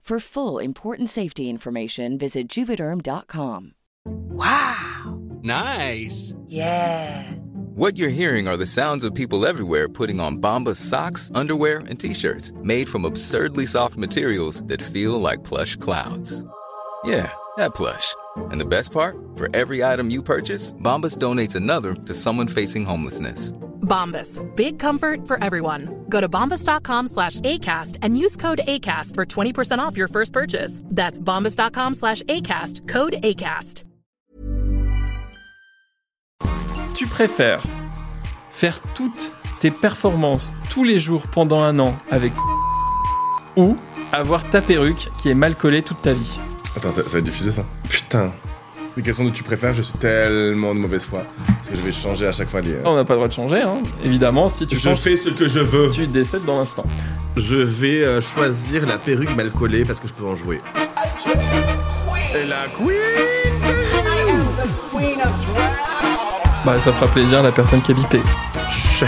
For full important safety information, visit juvederm.com. Wow! Nice. Yeah! What you're hearing are the sounds of people everywhere putting on Bombas socks, underwear, and t-shirts made from absurdly soft materials that feel like plush clouds. Yeah, that plush. And the best part? For every item you purchase, Bombas donates another to someone facing homelessness. Bombas. Big comfort for everyone. Go to bombas.com slash ACAST and use code ACAST for 20% off your first purchase. That's bombas.com slash ACAST. Code ACAST. Tu préfères faire toutes tes performances tous les jours pendant un an avec ou avoir ta perruque qui est mal collée toute ta vie? Attends, ça, ça va être diffusé ça? Putain. Les questions de tu préfères, je suis tellement de mauvaise foi. Parce que je vais changer à chaque fois les. On n'a pas le droit de changer, hein. évidemment. Si tu je changes, fais ce que je veux. tu décèdes dans l'instant. Je vais euh, choisir la perruque mal collée parce que je peux en jouer. Et la queen Bah, ça fera plaisir à la personne qui est bipée. Chut.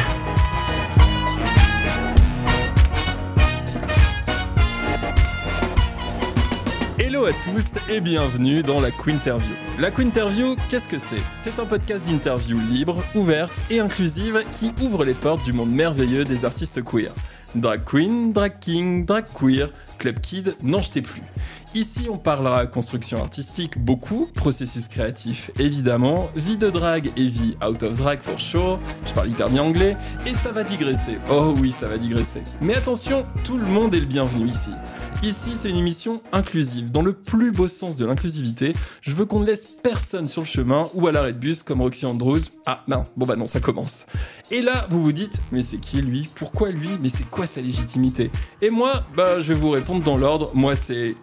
Tous et bienvenue dans la Quinterview. La Quinterview, qu'est-ce que c'est? C'est un podcast d'interview libre, ouverte et inclusive qui ouvre les portes du monde merveilleux des artistes queer. Drag queen, drag king, drag queer, club kid, n'en jetez plus. Ici, on parlera construction artistique beaucoup, processus créatif évidemment, vie de drag et vie out of drag for sure, je parle hyper bien anglais, et ça va digresser. Oh oui, ça va digresser. Mais attention, tout le monde est le bienvenu ici. Ici, c'est une émission inclusive. Dans le plus beau sens de l'inclusivité, je veux qu'on ne laisse personne sur le chemin ou à l'arrêt de bus comme Roxy Andrews. Ah non, bon bah non, ça commence. Et là, vous vous dites, mais c'est qui lui? Pourquoi lui? Mais c'est quoi sa légitimité? Et moi, bah je vais vous répondre dans l'ordre. Moi, c'est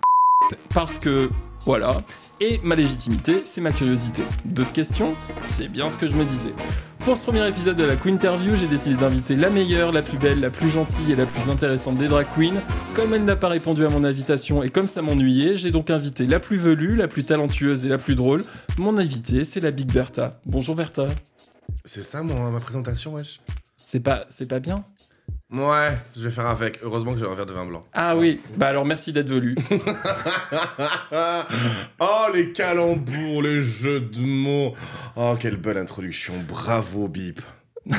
parce que voilà. Et ma légitimité, c'est ma curiosité. D'autres questions C'est bien ce que je me disais. Pour ce premier épisode de la Queen Interview, j'ai décidé d'inviter la meilleure, la plus belle, la plus gentille et la plus intéressante des drag queens. Comme elle n'a pas répondu à mon invitation et comme ça m'ennuyait, j'ai donc invité la plus velue, la plus talentueuse et la plus drôle. Mon invitée, c'est la Big Bertha. Bonjour Bertha. C'est ça mon, ma présentation, wesh C'est pas, c'est pas bien? Ouais, je vais faire avec. Heureusement que j'ai un verre de vin blanc. Ah oui, bah alors merci d'être velu. oh, les calembours, les jeux de mots. Oh, quelle belle introduction. Bravo, Bip.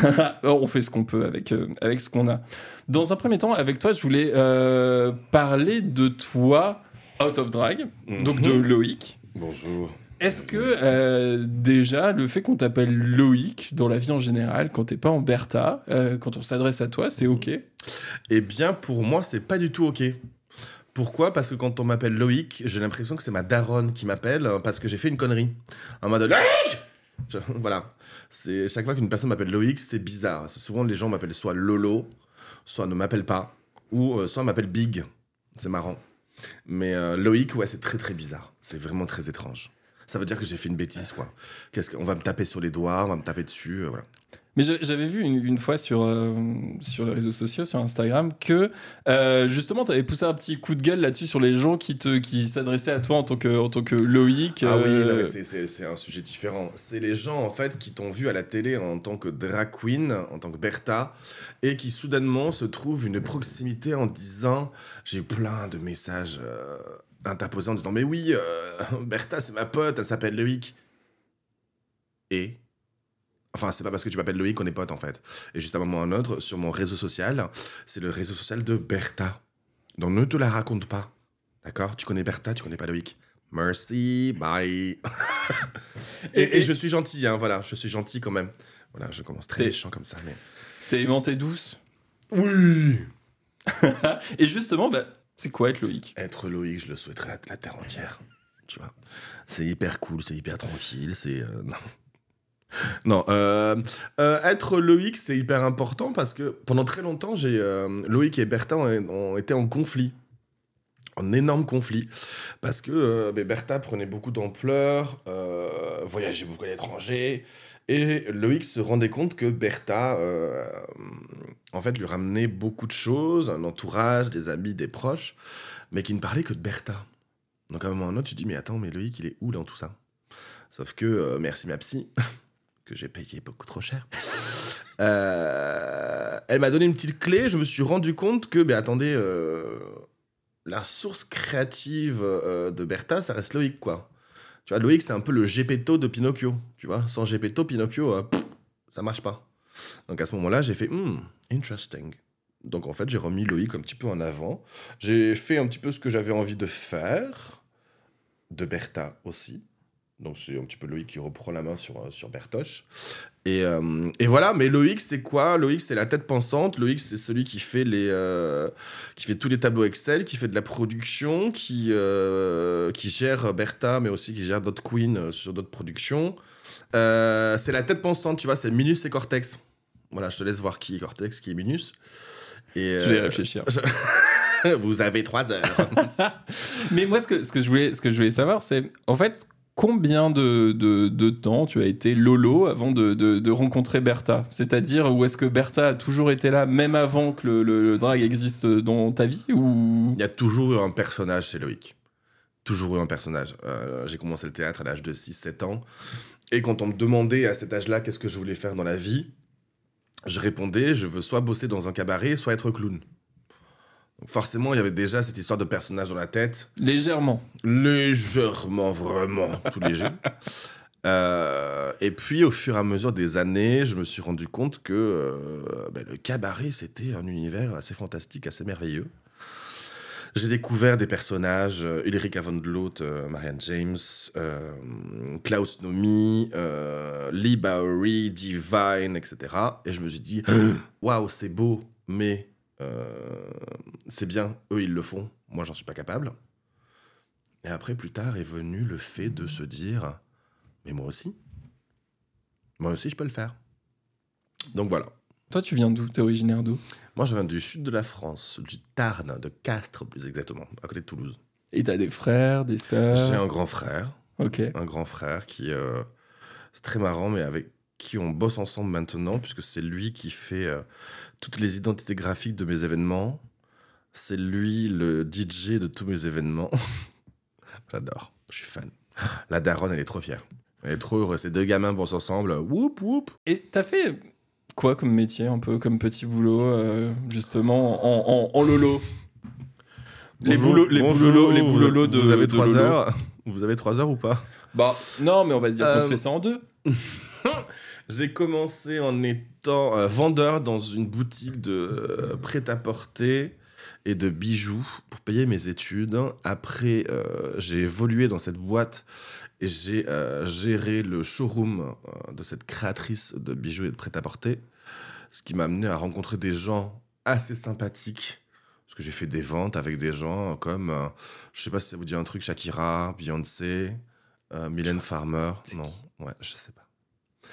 on fait ce qu'on peut avec, euh, avec ce qu'on a. Dans un premier temps, avec toi, je voulais euh, parler de toi, out of drag, donc de Loïc. Bonjour. Est-ce que euh, déjà le fait qu'on t'appelle Loïc dans la vie en général, quand t'es pas en Bertha, euh, quand on s'adresse à toi, c'est ok? Eh bien, pour moi, c'est pas du tout OK. Pourquoi? Parce que quand on m'appelle Loïc, j'ai l'impression que c'est ma daronne qui m'appelle euh, parce que j'ai fait une connerie. En mode Loïc Je- Voilà. C'est chaque fois qu'une personne m'appelle Loïc, c'est bizarre. C'est Souvent, les gens m'appellent soit Lolo, soit ne m'appellent pas, ou euh, soit m'appellent Big. C'est marrant. Mais euh, Loïc, ouais, c'est très très bizarre. C'est vraiment très étrange. Ça veut dire que j'ai fait une bêtise, quoi. Qu'est-ce qu'on va me taper sur les doigts, on va me taper dessus, euh, voilà. Mais j'a- j'avais vu une, une fois sur, euh, sur les réseaux sociaux, sur Instagram, que euh, justement, tu avais poussé un petit coup de gueule là-dessus sur les gens qui te qui s'adressaient à toi en tant que, en tant que Loïc. Ah oui, c'est- un sujet différent. C'est les gens, en fait, qui t'ont vu à la télé en tant que drag queen, en tant que Bertha, et qui soudainement se trouvent une proximité en disant J'ai eu plein de messages interposés en disant Mais oui, euh, Bertha, c'est ma pote, elle s'appelle Loïc. Et Enfin, c'est pas parce que tu m'appelles Loïc qu'on est potes, en fait. Et juste à un moment ou à un autre, sur mon réseau social, c'est le réseau social de Bertha. Donc ne te la raconte pas. D'accord? Tu connais Bertha, tu connais pas Loïc. Merci, bye. et, Et- et je suis gentil, hein, voilà, je suis gentil quand même. Voilà, je commence très méchant comme ça, mais. T'es aimante et douce? Oui Et justement, bah, c'est quoi être Loïc? Être Loïc, je le souhaiterais à la terre entière. Tu vois? C'est hyper cool, c'est hyper tranquille, c'est. euh, non. Non, euh, euh, être Loïc, c'est hyper important parce que pendant très longtemps, j'ai Loïc et Bertha ont, été en conflit. En énorme conflit. Parce que ben, Bertha prenait beaucoup d'ampleur, voyageait beaucoup à l'étranger. Et Loïc se rendait compte que Bertha, euh, en fait, lui ramenait beaucoup de choses, un entourage, des amis, des proches, mais qui ne parlait que de Bertha. Donc à un moment ou à un autre, tu te dis, mais attends, mais Loïc, il est où dans tout ça? Sauf que, euh, merci ma psy, que j'ai payé beaucoup trop cher, euh, elle m'a donné une petite clé, je me suis rendu compte que, mais attendez, la source créative de Bertha, ça reste Loïc, quoi. Tu vois, Loïc, c'est un peu le Gepetto de Pinocchio, tu vois. Sans Gepetto, Pinocchio, euh, ça marche pas. Donc à ce moment-là, j'ai fait, hmm, interesting. Donc en fait, j'ai remis Loïc un petit peu en avant. J'ai fait un petit peu ce que j'avais envie de faire, de Bertha aussi. Donc c'est un petit peu Loïc qui reprend la main sur, euh, sur Bertoche. Et, euh, et voilà, mais Loïc, c'est quoi? Loïc, c'est la tête pensante. Loïc, c'est celui qui fait, les, euh, qui fait tous les tableaux Excel, qui fait de la production, qui, euh, qui gère Bertha, mais aussi qui gère d'autres queens sur d'autres productions. C'est la tête pensante, tu vois, c'est Minus et Cortex. Voilà, je te laisse voir qui est Cortex, qui est Minus. Et, Je vais réfléchir. Vous avez trois heures. Mais moi, ce que, ce que, je, voulais, ce que je voulais savoir, c'est en fait, combien de, de, temps tu as été Lolo avant de, de, de rencontrer Bertha? C'est-à-dire, où est-ce que Bertha a toujours été là, même avant que le, le, le drag existe dans ta vie ou... Il y a toujours eu un personnage chez Loïc. Toujours eu un personnage. Euh, j'ai commencé le théâtre à l'âge de 6-7 ans. Et quand on me demandait à cet âge-là qu'est-ce que je voulais faire dans la vie, je répondais je veux soit bosser dans un cabaret, soit être clown. Forcément, il y avait déjà cette histoire de personnage dans la tête. Légèrement. Légèrement, vraiment, tout léger. Euh, et puis, au fur et à mesure des années, je me suis rendu compte que euh, ben, le cabaret, c'était un univers assez fantastique, assez merveilleux. J'ai découvert des personnages, euh, Ulrika von Dloot, euh, Marianne James, Klaus Nomi, Lee Bowery, Divine, etc. Et je me suis dit, waouh, c'est beau, mais c'est bien, eux ils le font, moi j'en suis pas capable. Et après, plus tard, est venu le fait de se dire, mais moi aussi, moi aussi je peux le faire. Donc voilà. Toi, tu viens d'où? T'es originaire d'où? Moi, je viens du sud de la France, du Tarn, de Castres plus exactement, à côté de Toulouse. Et t'as des frères, des sœurs? J'ai un grand frère, Ok. un grand frère qui, euh, c'est très marrant, mais avec qui on bosse ensemble maintenant, puisque c'est lui qui fait euh, toutes les identités graphiques de mes événements. C'est lui le DJ de tous mes événements. J'adore, je suis fan. La daronne, elle est trop fière. Elle est trop heureuse. Ces deux gamins bossent ensemble. Whoop, whoop. Et t'as fait quoi comme métier, un peu comme petit boulot, euh, justement, en, en, en lolo? Les boulots, les boulolos, les de. Vous avez trois heures? Vous avez trois heures ou pas? Bah, non, mais on va se dire qu'on Euh, se fait ça en deux. J'ai commencé en étant euh, vendeur dans une boutique de euh, prêt-à-porter et de bijoux pour payer mes études. Après, euh, j'ai évolué dans cette boîte et j'ai géré le showroom de cette créatrice de bijoux et de prêt-à-porter. Ce qui m'a amené à rencontrer des gens assez sympathiques. Parce que j'ai fait des ventes avec des gens comme, euh, je sais pas si ça vous dit un truc, Shakira, Beyoncé, euh, Mylène Farmer. Non, ouais, je sais pas.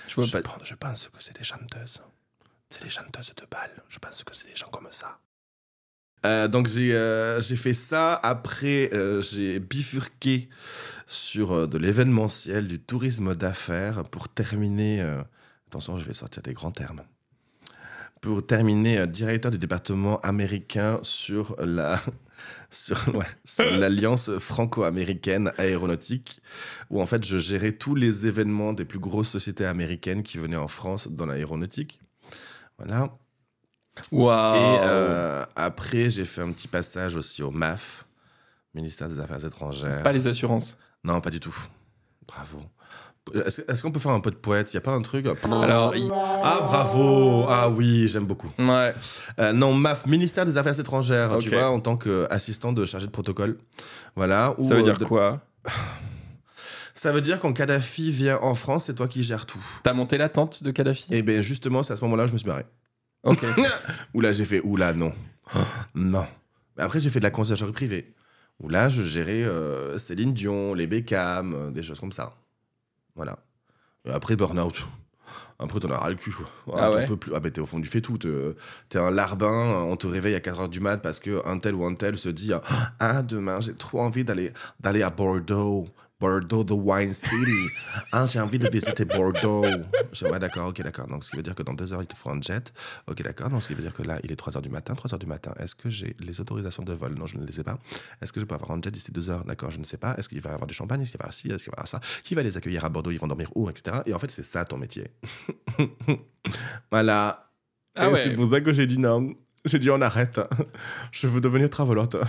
Je vois je, pas. pense, je pense que c'est des chanteuses. C'est des chanteuses de bal. Je pense que c'est des gens comme ça. Euh, donc j'ai euh, fait ça. Après, euh, j'ai bifurqué sur euh, de l'événementiel, du tourisme d'affaires pour terminer Attention, je vais sortir des grands termes. Pour terminer, directeur du département américain sur la sur, ouais, sur l'alliance franco-américaine aéronautique, où en fait je gérais tous les événements des plus grosses sociétés américaines qui venaient en France dans l'aéronautique. Voilà. Waouh Et euh, après, j'ai fait un petit passage aussi au MAF, ministère des Affaires étrangères. Pas les assurances. Non, pas du tout. Bravo. Est-ce qu'on peut faire un peu de poète? Il n'y a pas un truc? Alors, il- Ah, bravo Ah oui, j'aime beaucoup. ouais. Euh, non, MAF, ministère des Affaires étrangères, tu vois, en tant qu'assistant de chargé de protocole. Voilà. Ça veut dire euh, de- quoi? Ça veut dire quand Kadhafi vient en France, c'est toi qui gères tout. T'as monté la tente de Kadhafi? Et bien justement, c'est à ce moment-là que je me suis barré. Ok. Où là, j'ai fait, oula, non. non. Mais après, j'ai fait de la conciergerie privée. Où là, je gérais euh, Céline Dion, les Beckham, des choses comme ça. Voilà. Et après, burn-out. Après, t'en as ras le cul. Ah t'en ouais peux plus. Ah, ben, t'es au fond du fait tout. T'es un larbin, on te réveille à 4h du mat parce que un tel ou un tel se dit Ah, demain, j'ai trop envie d'aller d'aller à Bordeaux. Bordeaux, the wine city. Ah, j'ai envie de visiter Bordeaux. Je ouais, d'accord, ok, d'accord. Donc, ce qui veut dire que dans deux heures, il te faut un jet. Ok, d'accord. Donc, ce qui veut dire que là, il est 3 heures du matin. 3 heures du matin, est-ce que j'ai les autorisations de vol? Non, je ne les ai pas. Est-ce que je peux avoir un jet d'ici deux heures? D'accord, je ne sais pas. Est-ce qu'il va y avoir du champagne? Est-ce qu'il va y avoir ci? Est-ce qu'il va y avoir ça? Qui va les accueillir à Bordeaux? Ils vont dormir où Etc. Et en fait, c'est ça ton métier. voilà. Ah ouais. C'est pour ça que j'ai dit non. J'ai dit on arrête. Je veux devenir travelote.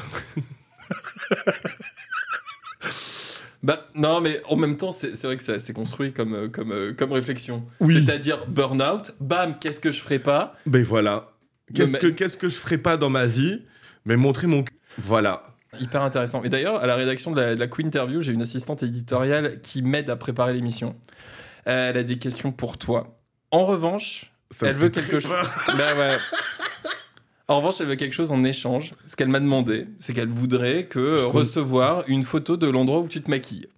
Bah non, mais en même temps, c'est vrai que c'est construit comme, euh, comme, euh, comme réflexion. Oui. C'est-à-dire burn-out, bam, qu'est-ce que je ferais pas Ben voilà. Qu'est-ce que, qu'est-ce que je ferais pas dans ma vie Mais montrer mon cul. Voilà. Hyper intéressant. Et d'ailleurs, à la rédaction de la, de la Queen Interview, j'ai une assistante éditoriale qui m'aide à préparer l'émission. Elle a des questions pour toi. En revanche, Ça elle veut quelque chose. Bah ouais. En revanche, elle veut quelque chose en échange. Ce qu'elle m'a demandé, c'est qu'elle voudrait que compte. recevoir une photo de l'endroit où tu te maquilles.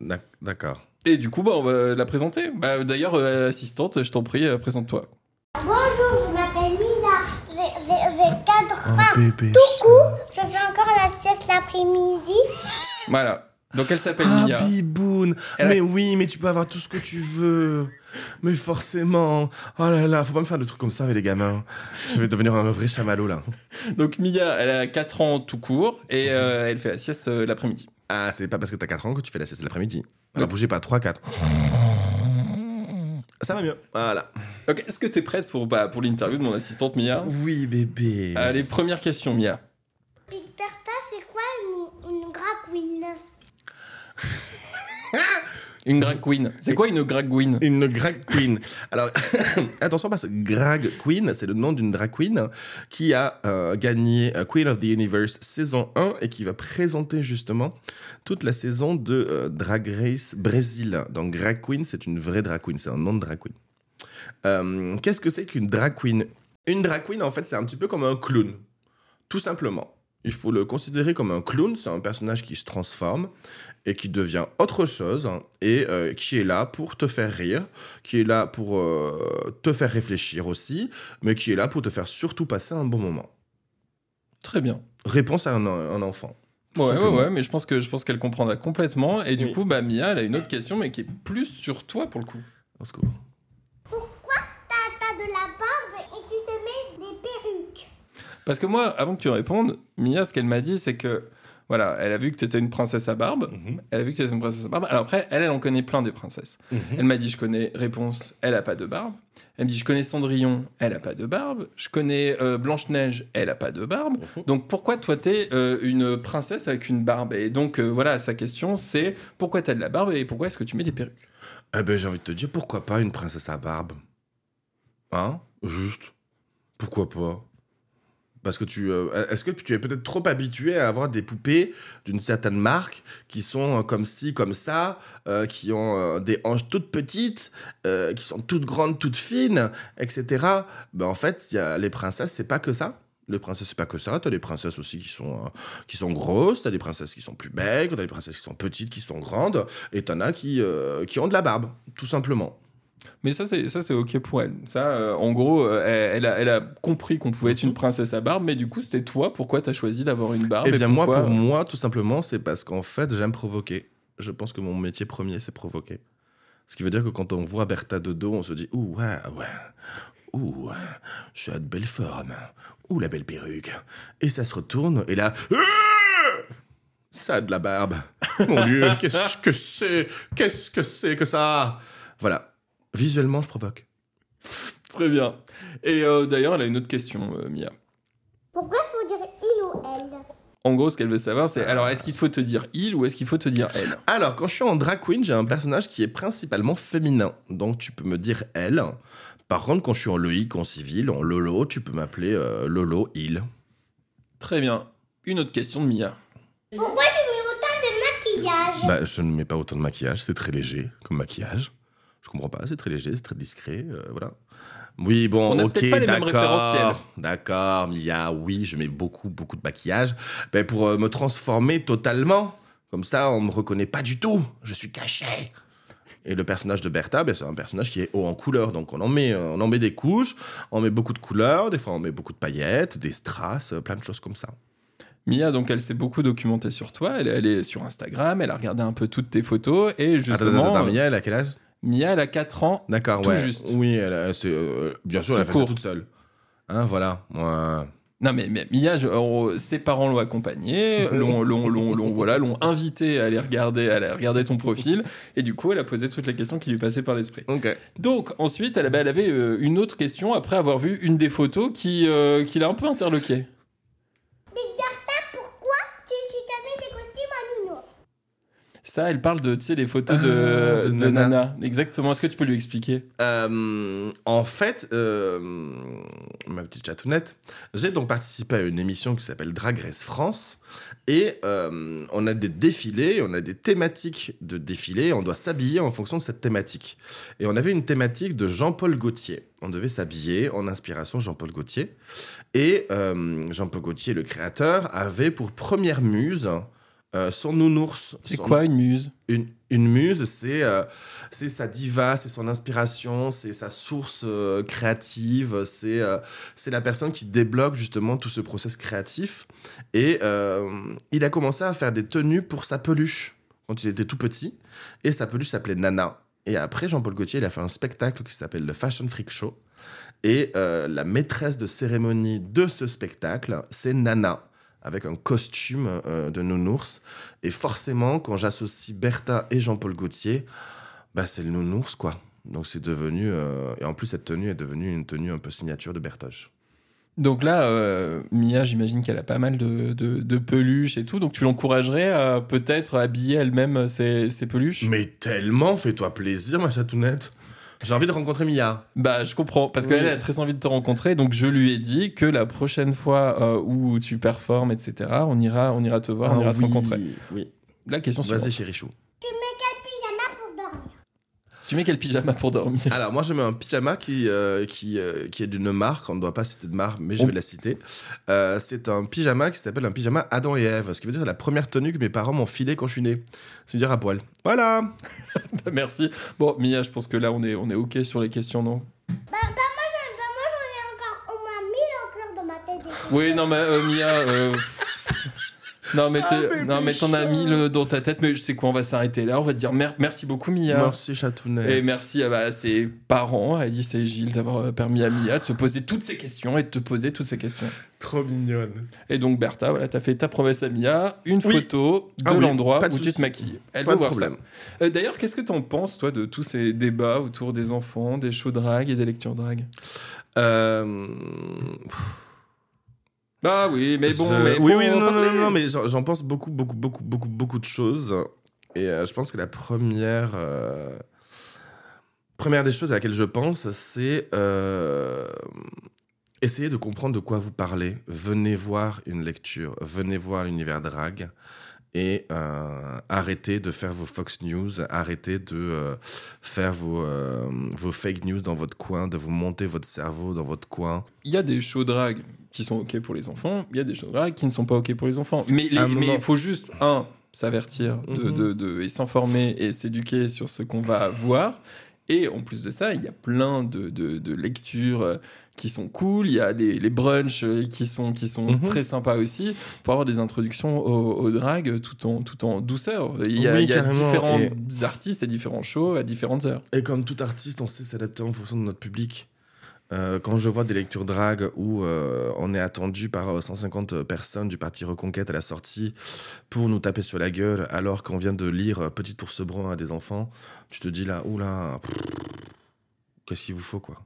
D'ac- D'accord. Et du coup, bah, on va la présenter. Bah, D'ailleurs, euh, assistante, je t'en prie, euh, présente-toi. Bonjour, je m'appelle Mila. J'ai- J'ai j'ai 4 ans. Tout court, je fais encore la sieste l'après-midi. Voilà. Donc elle s'appelle Ah, Mia. Biboun. Elle a- Mais oui, mais tu peux avoir tout ce que tu veux. Mais forcément. Oh là là, faut pas me faire de trucs comme ça avec les gamins. Je vais devenir un vrai chamallow là. Donc Mia, elle a 4 ans tout court et euh, elle fait la sieste euh, l'après-midi. Ah, c'est pas parce que t'as 4 ans que tu fais la sieste l'après-midi. Alors bougez pas, 3, 4. Ça va mieux. Voilà. Donc est-ce que t'es prête pour, bah, pour l'interview de mon assistante Mia? Oui, bébé. Allez, première question Mia. Peter Pan, c'est quoi une, une drag queen Une drag queen. C'est quoi une drag queen? Une drag queen. Alors, attention parce que drag queen, c'est le nom d'une drag queen qui a euh, gagné euh, Queen of the Universe saison 1 et qui va présenter justement toute la saison de euh, Drag Race Brésil. Donc, drag queen, c'est une vraie drag queen, c'est un nom de drag queen. Qu'est-ce que c'est qu'une drag queen? Une drag queen, en fait, c'est un petit peu comme un clown, tout simplement. Il faut le considérer comme un clown, c'est un personnage qui se transforme et qui devient autre chose hein, et euh, qui est là pour te faire rire, qui est là pour euh, te faire réfléchir aussi, mais qui est là pour te faire surtout passer un bon moment. Très bien. Réponse à un, un enfant. Ouais, ouais, ouais, mais je pense que je pense qu'elle comprendra complètement. Et du Oui. coup, bah Mia, elle a une autre question, mais qui est plus sur toi pour le coup. Au secours. T'as t'as de la barbe et tu te mets des perruques? Parce que moi, avant que tu répondes, Mia, ce qu'elle m'a dit, c'est que voilà, elle a vu que tu étais une princesse à barbe. Mhm. Elle a vu que tu étais une princesse à barbe. Alors après, elle, elle en connaît plein des princesses. Elle m'a dit, je connais Réponse, elle a pas de barbe. Elle me dit, je connais Cendrillon, elle a pas de barbe. Je connais euh, Blanche-Neige, elle a pas de barbe. Mhm. Donc pourquoi toi, t'es euh, une princesse avec une barbe? Et donc euh, voilà, sa question, c'est pourquoi t'as de la barbe et pourquoi est-ce que tu mets des perruques? Eh ben, j'ai envie de te dire, pourquoi pas une princesse à barbe? Hein? Juste. Pourquoi pas? Parce que tu. euh, Est-ce que tu es peut-être trop habitué à avoir des poupées d'une certaine marque qui sont euh, comme ci, comme ça, euh, qui ont des hanches toutes petites, qui sont toutes grandes, toutes fines, etc. Ben, en fait, y a les princesses, c'est pas que ça. Les princesses, c'est pas que ça. T'as des princesses aussi qui sont, euh, qui sont grosses, t'as des princesses qui sont plus maigres, t'as des princesses qui sont petites, qui sont grandes, et t'en as qui, qui ont de la barbe, tout simplement. Mais ça, c'est ça, c'est ok pour elle. Ça, euh, en gros, euh, elle, elle a, elle a compris qu'on pouvait être une princesse à barbe, mais du coup, c'était toi. Pourquoi t'as choisi d'avoir une barbe Eh bien, moi, pour moi, tout simplement, c'est parce qu'en fait, j'aime provoquer. Je pense que mon métier premier, c'est provoquer. Ce qui veut dire que quand on voit Bertha de dos, on se dit Ouh, ouais, ouais. Ouh, je suis à de belle forme. Ouh, la belle perruque. Et ça se retourne, et là. Ça a de la barbe. Mon Dieu, qu'est-ce que c'est? Qu'est-ce que c'est que ça? Voilà. Visuellement, je provoque. Très bien. Et euh, d'ailleurs, elle a une autre question, euh, Mia. Pourquoi il faut dire il ou elle? En gros, ce qu'elle veut savoir, c'est alors, est-ce qu'il faut te dire il ou est-ce qu'il faut te dire elle? Alors, quand je suis en drag queen, j'ai un personnage qui est principalement féminin. Donc, tu peux me dire elle. Par contre, quand je suis en Loïc, en civil, en Lolo, tu peux m'appeler euh, Lolo, il. Très bien. Une autre question de Mia. Pourquoi tu mets autant de maquillage? Bah, je ne mets pas autant de maquillage, c'est très léger comme maquillage. Je comprends pas, c'est très léger, c'est très discret, euh, voilà. Oui, bon, On ok, d'accord, d'accord, Mia, oui, je mets beaucoup, beaucoup de maquillage, ben, pour euh, me transformer totalement. Comme ça, on me reconnaît pas du tout, je suis caché. Et le personnage de Bertha, ben, c'est un personnage qui est haut en couleurs, donc on en met, euh, on en met des couches, on met beaucoup de couleurs, des fois on met beaucoup de paillettes, des strass, plein de choses comme ça. Mia, donc, elle s'est beaucoup documentée sur toi. Elle est allée sur Instagram, elle a regardé un peu toutes tes photos et Attends, justement. attends, attends, euh, Mia, elle a quel âge? Mia, elle a 4 ans. D'accord, ouais. juste. Oui, elle a- euh, bien sûr, elle a fait ça toute seule. Hein, voilà. Moi, Non, mais, mais Mia, je- ses parents l'ont accompagnée, l'ont, l'ont, l'ont, l'ont- voilà, l'ont invitée à aller regarder, à aller regarder ton profil, et du coup, elle a posé toutes les questions qui lui passaient par l'esprit. Donc, ensuite, elle, elle avait euh, une autre question après avoir vu une des photos qui, euh, qui l'a un peu interloqué. Big Bertha, pourquoi tu, tu te mets des costumes à nounours Ça, elle parle de, tu sais, les photos Ah, de, de de Nana. Nana. Exactement. Est-ce que tu peux lui expliquer? Euh, en fait, euh, ma petite chatounette, j'ai donc participé à une émission qui s'appelle Drag Race France. Et euh, on a des défilés, on a des thématiques de défilés, on doit s'habiller en fonction de cette thématique. Et on avait une thématique de Jean-Paul Gaultier. On devait s'habiller en inspiration Jean-Paul Gaultier. Et Jean-Paul Gaultier, le créateur, avait pour première muse euh, son nounours. C'est Son- quoi une muse? Une, une muse, c'est euh, c'est sa diva, c'est son inspiration, c'est sa source euh, créative, c'est c'est la personne qui débloque justement tout ce process créatif. Et il a commencé à faire des tenues pour sa peluche quand il était tout petit. Et sa peluche s'appelait Nana. Et après, Jean-Paul Gaultier, il a fait un spectacle qui s'appelle le Fashion Freak Show. Et la maîtresse de cérémonie de ce spectacle, c'est Nana, avec un costume euh, de nounours. Et forcément, quand j'associe Bertha et Jean-Paul Gaultier, bah, c'est le nounours, quoi. Donc c'est devenu... euh, Et en plus, cette tenue est devenue une tenue un peu signature de Bertoche. Donc là, euh, Mia, j'imagine qu'elle a pas mal de, de, de peluches et tout. Donc tu l'encouragerais à peut-être habiller elle-même ses, ses peluches? Mais tellement, fais-toi plaisir, ma chatounette. J'ai envie de rencontrer Mia. Bah, je comprends, parce Oui. qu'elle a très envie de te rencontrer, donc je lui ai dit que la prochaine fois euh, où tu performes, etc., on ira, on ira te voir, on ira te Ah oui, rencontrer. Oui. La question suivante. Vas-y, chéri chou. Tu mets quel pyjama pour dormir Tu mets quel pyjama pour dormir? Alors, moi, je mets un pyjama qui, euh, qui, euh, qui est d'une marque. On ne doit pas citer de marque, mais je On- vais la citer. Euh, c'est un pyjama qui s'appelle un pyjama Adam et Ève. Ce qui veut dire la première tenue que mes parents m'ont filée quand je suis né. C'est-à-dire à poil. Voilà. Merci. Bon, Mia, je pense que là, on est, on est OK sur les questions, non? Bah, bah moi, j'en bah, ai encore au moins 1000 encore dans ma tête. Oui, non, mais euh, Mia. Non, mais, t'es- bébé non, mais t'en as mis le, dans ta tête, mais je sais quoi, on va s'arrêter là. On va te dire mer- merci beaucoup, Mia. Merci, chatounette. Et merci à, bah, à ses parents, à Alice et Gilles, d'avoir euh, permis à Mia de se poser toutes ces questions et de te poser toutes ces questions. Trop mignonne. Et donc, Bertha, voilà, t'as fait ta promesse à Mia, une Oui. photo de Ah oui, l'endroit où tu te maquilles. Elle Pas veut de voir problème. ça. Euh, D'ailleurs, qu'est-ce que t'en penses, toi, de tous ces débats autour des enfants, des shows drag et des lectures drag Euh... Bah oui, mais bon, je- mais oui, oui, non, non, non, non, mais j'en j'en pense beaucoup, beaucoup, beaucoup, beaucoup, beaucoup de choses. Et euh, je pense que la première, euh, première des choses à laquelle je pense, c'est euh, essayer de comprendre de quoi vous parlez. Venez voir une lecture, venez voir l'univers drag. Et euh, arrêtez de faire vos Fox News, arrêtez de euh, faire vos, euh, vos fake news dans votre coin, de vous monter votre cerveau dans votre coin. Il y a des shows drag qui sont OK pour les enfants, il y a des shows drag qui ne sont pas OK pour les enfants. Mais À il faut juste, un, s'avertir de, Mhm. de- de- et s'informer et s'éduquer sur ce qu'on va voir. Et en plus de ça, il y a plein de, de- de lectures euh, qui sont cool. Il y a les, les brunchs euh, qui sont, qui sont Mhm. très sympas aussi pour avoir des introductions au, au drag tout en, tout en douceur. Il y a, Oui, il y a carrément. différents Et- artistes et différents shows à différentes heures. Et comme tout artiste, on sait s'adapter en fonction de notre public. Euh, quand je vois des lectures drag où euh, on est attendu par euh, 150 personnes du parti Reconquête à la sortie pour nous taper sur la gueule alors qu'on vient de lire euh, Petit ours brun à des enfants, tu te dis là, oula, qu'est-ce qu'il vous faut quoi?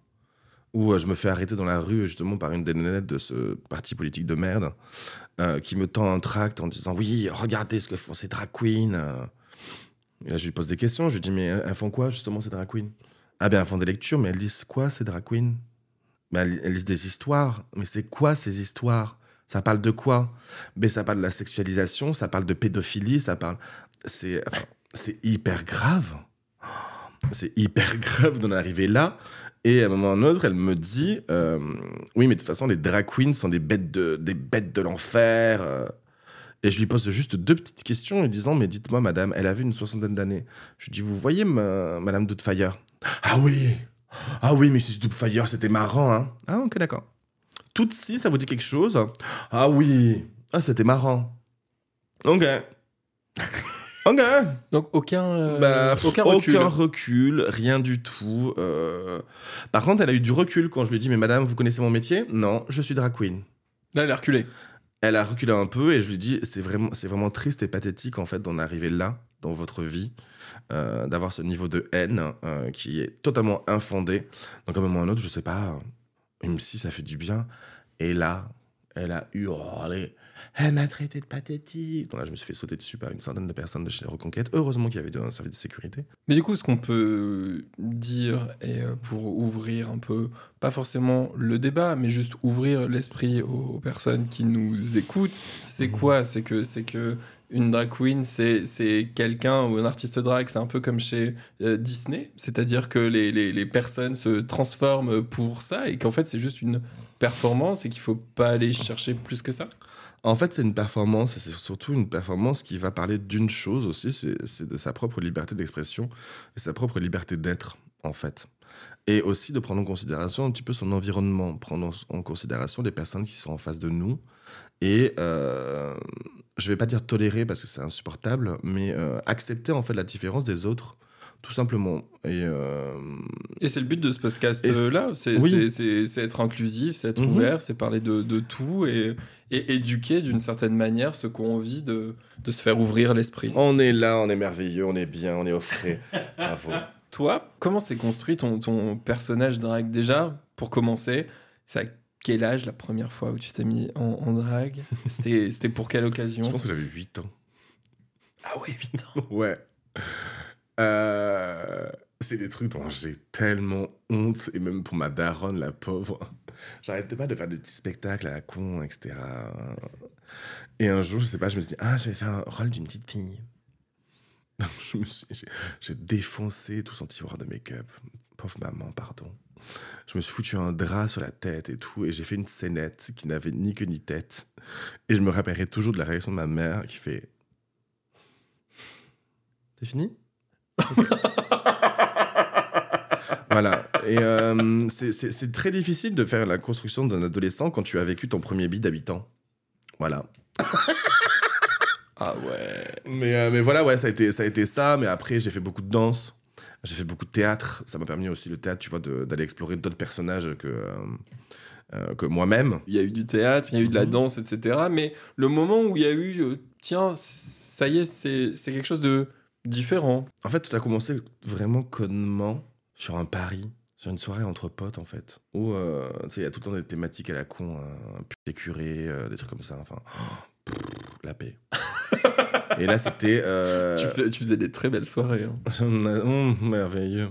Ou euh, je me fais arrêter dans la rue justement par une des nénettes de ce parti politique de merde euh, qui me tend un tract en disant oui, regardez ce que font ces drag queens. euh. Et là, je lui pose des questions. Je lui dis, mais elles font quoi, justement, ces drag queens? Ah, bien, elles font des lectures, mais elles lisent quoi, ces drag queens? Ben, elles, elles lisent des histoires. Mais c'est quoi, ces histoires? Ça parle de quoi? Mais ça parle de la sexualisation, ça parle de pédophilie, ça parle. C'est hyper grave. C'est hyper grave d'en arriver là. Et à un moment ou à un autre, elle me dit euh, Oui, mais de toute façon, les drag queens sont des bêtes de, des bêtes de l'enfer. euh. Et je lui pose juste deux petites questions en lui disant Mais dites-moi, madame, elle avait une soixantaine d'années. Je lui dis Vous voyez, ma- madame Doubtfire? Ah oui Ah oui, Mrs. Doubtfire, c'était marrant, hein Ah, ok, d'accord. Tutsi, ça vous dit quelque chose? Ah oui Ah, c'était marrant. Ok. ok. Donc aucun, euh, Bah, aucun recul. Aucun recul, rien du tout. Euh, Par contre, elle a eu du recul quand je lui ai dit Mais madame, vous connaissez mon métier? Non, je suis drag queen. Là, elle a reculé. Elle a reculé un peu et je lui dis c'est vraiment c'est vraiment triste et pathétique en fait d'en arriver là dans votre vie, euh, d'avoir ce niveau de haine euh, qui est totalement infondé. Donc à un moment ou à un autre, je sais pas, même si ça fait du bien. Et là, elle a hurlé. Elle m'a traité de pathétique. Donc là, je me suis fait sauter dessus par une centaine de personnes de chez Reconquête. Heureusement qu'il y avait un service de sécurité. Mais du coup, ce qu'on peut dire, et euh, pour ouvrir un peu, pas forcément le débat, mais juste ouvrir l'esprit aux personnes qui nous écoutent, c'est Mhm. quoi? C'est que c'est que une drag queen, c'est c'est quelqu'un ou un artiste drag, c'est un peu comme chez euh, Disney, c'est-à-dire que les, les, les personnes se transforment pour ça et qu'en fait c'est juste une performance et qu'il faut pas aller chercher plus que ça? En fait, c'est une performance, et c'est surtout une performance qui va parler d'une chose aussi, c'est de sa propre liberté d'expression et sa propre liberté d'être, en fait. Et aussi de prendre en considération un petit peu son environnement, prendre en en considération les personnes qui sont en face de nous. Et euh, je vais pas dire tolérer parce que c'est insupportable, mais euh, accepter en fait la différence des autres, tout simplement. Et euh, Et c'est le but de ce podcast-là, c'est oui. c'est- c'est être inclusif, c'est être Mhm. ouvert, c'est parler de, de tout et, et éduquer d'une certaine manière ceux qui ont envie de, de se faire ouvrir l'esprit. on est là, on est merveilleux, on est bien, on est au frais. Bravo. Toi, comment s'est construit ton, ton personnage drag déjà Pour commencer, c'est à quel âge la première fois où tu t'es mis en, en drag C'était c'était pour quelle occasion? Je pense que j'avais 8 ans. Ah ouais, 8 ans. Ouais. Euh, c'est des trucs dont j'ai tellement honte, et même pour ma daronne, la pauvre. J'arrêtais pas de faire des petits spectacles à la con, etc. Et un jour, je sais pas, je me suis dit, ah, je vais faire un rôle d'une petite fille. J'ai défoncé tout son tiroir de make-up. Pauvre maman, pardon. Je me suis foutu un drap sur la tête et tout, et j'ai fait une scénette qui n'avait ni queue ni tête. Et je me rappellerai toujours de la réaction de ma mère qui fait C'est fini? Voilà. Et euh, c'est- très difficile de faire la construction d'un adolescent quand tu as vécu ton premier bid d'habitant. Voilà. Ah ouais. Mais, euh, mais voilà, ouais, ça a, été, ça a été ça. Mais après, j'ai fait beaucoup de danse. J'ai fait beaucoup de théâtre. Ça m'a permis aussi, le théâtre, tu vois, d'aller explorer d'autres personnages que, euh, que moi-même. Il y a eu du théâtre, il y a eu de la Mhm. danse, etc. Mais le moment où il y a eu, tiens, ça y est, c'est quelque chose de différent. En fait, tout a commencé vraiment connement sur un pari, sur une soirée entre potes, en fait. Où, euh, tu sais, il y a tout le temps des thématiques à la con, hein, pute des curés, euh, des trucs comme ça. Enfin, pff, la paix. Et là, c'était. euh, Tu, fais- tu faisais des très belles soirées. hein. Hum, merveilleux.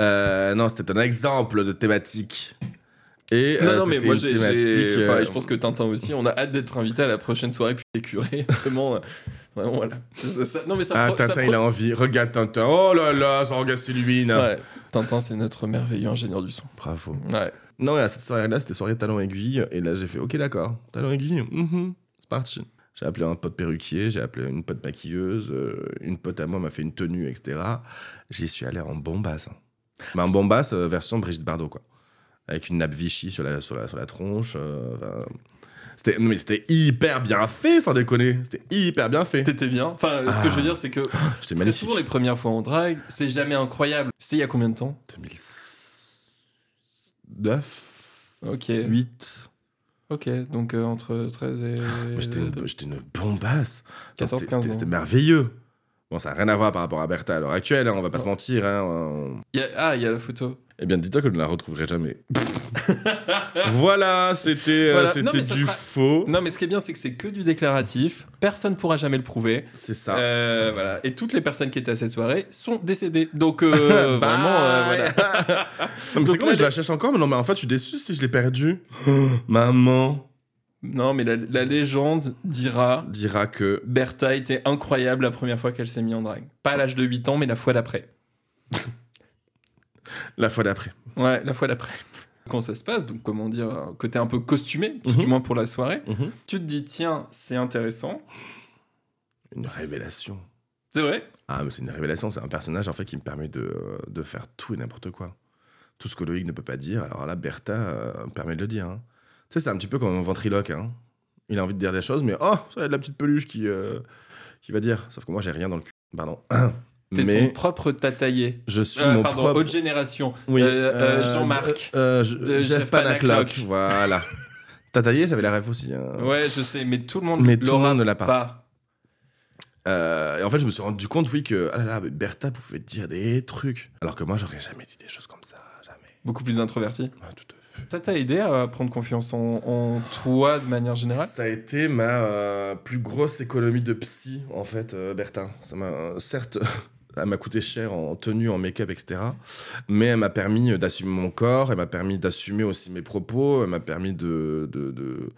Euh, non, c'était un exemple de thématique. Et Non, euh, non, mais moi, j'ai. thématique, enfin, je pense que Tintin aussi. On a hâte d'être invité à la prochaine soirée puis les curés. Vraiment, voilà. Ça- ça- non, mais ça. Ah, pro- ça Tintin, pro- il a envie. Regarde Tintin. Oh là là, ça regarde c'est lui. non. Ouais. Tintin, c'est notre merveilleux ingénieur du son. Bravo. Ouais. Non, et à cette soirée-là, c'était soirée talon aiguille. Et là, j'ai fait, ok, d'accord, talon aiguille, mhm, c'est parti. J'ai appelé un pote perruquier, j'ai appelé une pote maquilleuse, euh, une pote à moi m'a fait une tenue, etc. J'y suis allé en bombasse. hein. Mais un bombasse euh, version Brigitte Bardot, quoi. Avec une nappe Vichy sur la, sur la, sur la tronche. euh, enfin, c'était, non, mais c'était hyper bien fait, sans déconner. C'était hyper bien fait. T'étais bien. Enfin, ce que je veux dire, c'est que J'étais très souvent les premières fois en drague, c'est jamais incroyable. C'était il y a combien de temps? 2009, Ok. 8. Ok, donc euh, entre 13 et. J'étais une, j'étais une bombasse. Enfin, 14, c'était- 15 c'était- merveilleux. Bon, ça n'a rien à voir par rapport à Bertha à l'heure actuelle, hein, on va pas se mentir. Hein, on- Il y a- Ah, il y a la photo. Eh bien, dis-toi que je ne la retrouverai jamais. voilà, c'était euh, Voilà. mais du sera- faux. Non, mais ce qui est bien, c'est que c'est que du déclaratif. Personne pourra jamais le prouver. C'est ça. Euh, voilà. Et toutes les personnes qui étaient à cette soirée sont décédées. Donc, euh, vraiment, voilà. Mais c'est quoi, là, je la cherche encore, mais non, mais en fait, je suis déçu si je l'ai perdu. Maman Non, mais la, la légende dira dira que. Bertha était incroyable la première fois qu'elle s'est mise en drague. Pas à l'âge de 8 ans, mais la fois d'après. La fois d'après. Ouais, la fois d'après. Quand ça se passe, donc comment dire, un côté un peu costumé, tout Mhm. du moins pour la soirée, Mhm. tu te dis, tiens, c'est intéressant. Une révélation. C'est vrai? Ah, mais c'est une révélation, c'est un personnage en fait qui me permet de, de faire tout et n'importe quoi. Tout ce que Loïc ne peut pas dire, alors là, Bertha euh, me permet de le dire. hein. Tu sais, c'est un petit peu comme un ventriloque. Hein. Il a envie de dire des choses, mais oh, ça y a de la petite peluche qui, euh, qui va dire. Sauf que moi, j'ai rien dans le cul. Pardon. T'es mais ton propre tataillé. je suis Euh, mon pardon, propre. haute génération. Oui, Euh, euh, Jean-Marc. euh, euh, je- Jeff Panaclock. Voilà. T'as taillé, j'avais la rêve aussi. hein. Ouais, je sais, mais tout le monde Mais tout le l'aura monde ne l'a pas. Euh, et en fait, je me suis rendu compte, oui, que ah là là, mais Bertha pouvait dire des trucs. Alors que moi, j'aurais jamais dit des choses comme ça. Jamais. Beaucoup plus introverti. Ah, tout à fait. Ça t'a aidé à prendre confiance en, en toi de manière générale? Ça a été ma euh, plus grosse économie de psy, en fait, euh, Bertha. Ça m'a, euh, certes, elle m'a coûté cher en tenue, en make-up, etc. Mais elle m'a permis d'assumer mon corps, elle m'a permis d'assumer aussi mes propos, elle m'a permis de, de- de-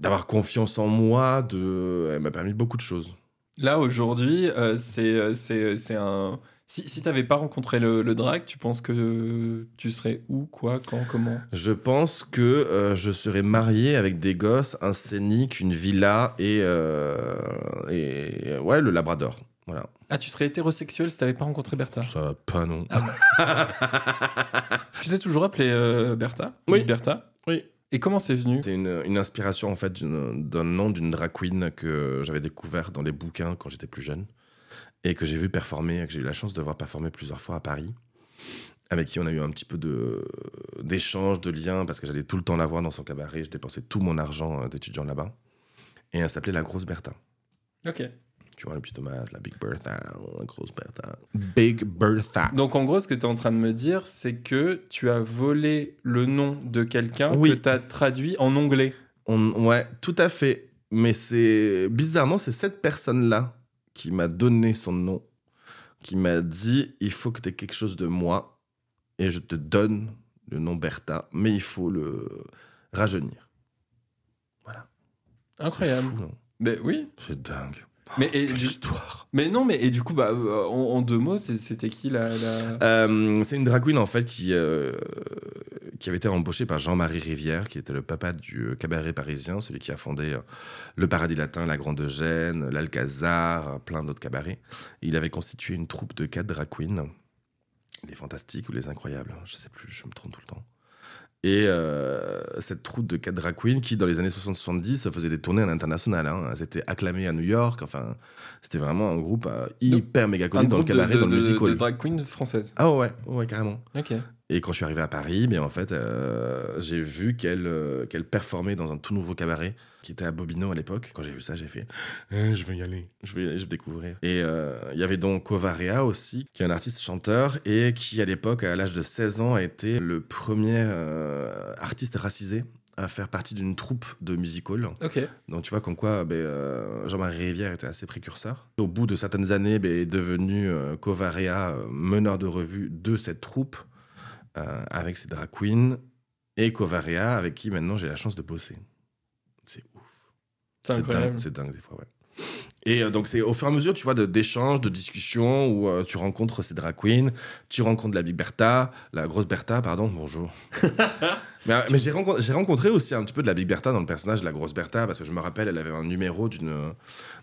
d'avoir confiance en moi, de... elle m'a permis beaucoup de choses. Là, aujourd'hui, euh, c'est, euh, c'est, c'est un. Si, si t'avais pas rencontré le, le drag, tu penses que tu serais où, quoi, quand, comment? Je pense que euh, je serais marié avec des gosses, un scénic, une villa et, euh, et ouais, le Labrador. Voilà. Ah, tu serais hétérosexuel si t'avais pas rencontré Bertha Ça va pas non. Tu t'es toujours appelé euh, Bertha? Oui. Bertha? Oui. Et comment c'est venu? C'est une, une inspiration en fait d'un nom d'une drag queen que j'avais découvert dans les bouquins quand j'étais plus jeune et que j'ai vu performer, que j'ai eu la chance de voir performer plusieurs fois à Paris, avec qui on a eu un petit peu de d'échange, de liens parce que j'allais tout le temps la voir dans son cabaret, je dépensais tout mon argent euh, d'étudiant là-bas et elle s'appelait la grosse Bertha. Ok. Tu vois le petit hommage, la Big Bertha, la grosse Bertha. Big Bertha. Donc en gros, ce que tu es en train de me dire, c'est que tu as volé le nom de quelqu'un Oui. que tu as traduit en anglais. On- ouais, tout à fait. Mais c'est bizarrement, c'est cette personne-là qui m'a donné son nom, qui m'a dit il faut que tu aies quelque chose de moi et je te donne le nom Bertha, mais il faut le rajeunir. Voilà. Incroyable. Fou, non Mais oui. C'est dingue. Mais, et du- histoire. mais non, mais et du coup, bah, euh, en, en deux mots, c'était qui la. la- Euh, c'est une drag queen en fait qui, euh, qui avait été embauchée par Jean-Marie Rivière, qui était le papa du cabaret parisien, celui qui a fondé le Paradis Latin, la Grande Eugène, l'Alcazar, plein d'autres cabarets. Il avait constitué une troupe de quatre drag queens, les fantastiques ou les incroyables, je sais plus, je me trompe tout le temps. Et euh, cette troupe de quatre drag queens qui, dans les années 60-70, faisait des tournées à l'international. Hein. Elles étaient acclamées à New York. Enfin, c'était vraiment un groupe euh, hyper méga connu dans le cabaret, de, dans le de- de drag queen française. Ah ouais, ouais, carrément. Ok. Et quand je suis arrivé à Paris, bien en fait, euh, j'ai vu qu'elle qu'elle performait dans un tout nouveau cabaret qui était à Bobino à l'époque. Quand j'ai vu ça, j'ai fait Eh, je vais y aller, je vais y aller, je vais découvrir. Et euh, il y avait donc Covarea aussi, qui est un artiste chanteur et qui à l'époque, à l'âge de 16 ans, a été le premier euh, artiste racisé à faire partie d'une troupe de music hall. Ok. Donc tu vois comme quoi ben, euh, Jean-Marie Rivière était assez précurseur. Au bout de certaines années, ben, est devenu euh, Covarea, euh, meneur de revue de cette troupe euh, avec ses drag queens et Covarea avec qui maintenant j'ai la chance de bosser. C'est ouf. C'est dingue, incroyable. C'est dingue des fois, ouais. Et euh, donc, c'est au fur et à mesure, tu vois, d'échanges, de, discussions où euh, tu rencontres ces drag queens, tu rencontres la Big Bertha, la grosse Bertha, pardon, bonjour. mais euh, mais j'ai rencontré, aussi un petit peu de la Big Bertha dans le personnage de la grosse Bertha, parce que je me rappelle, elle avait un numéro d'une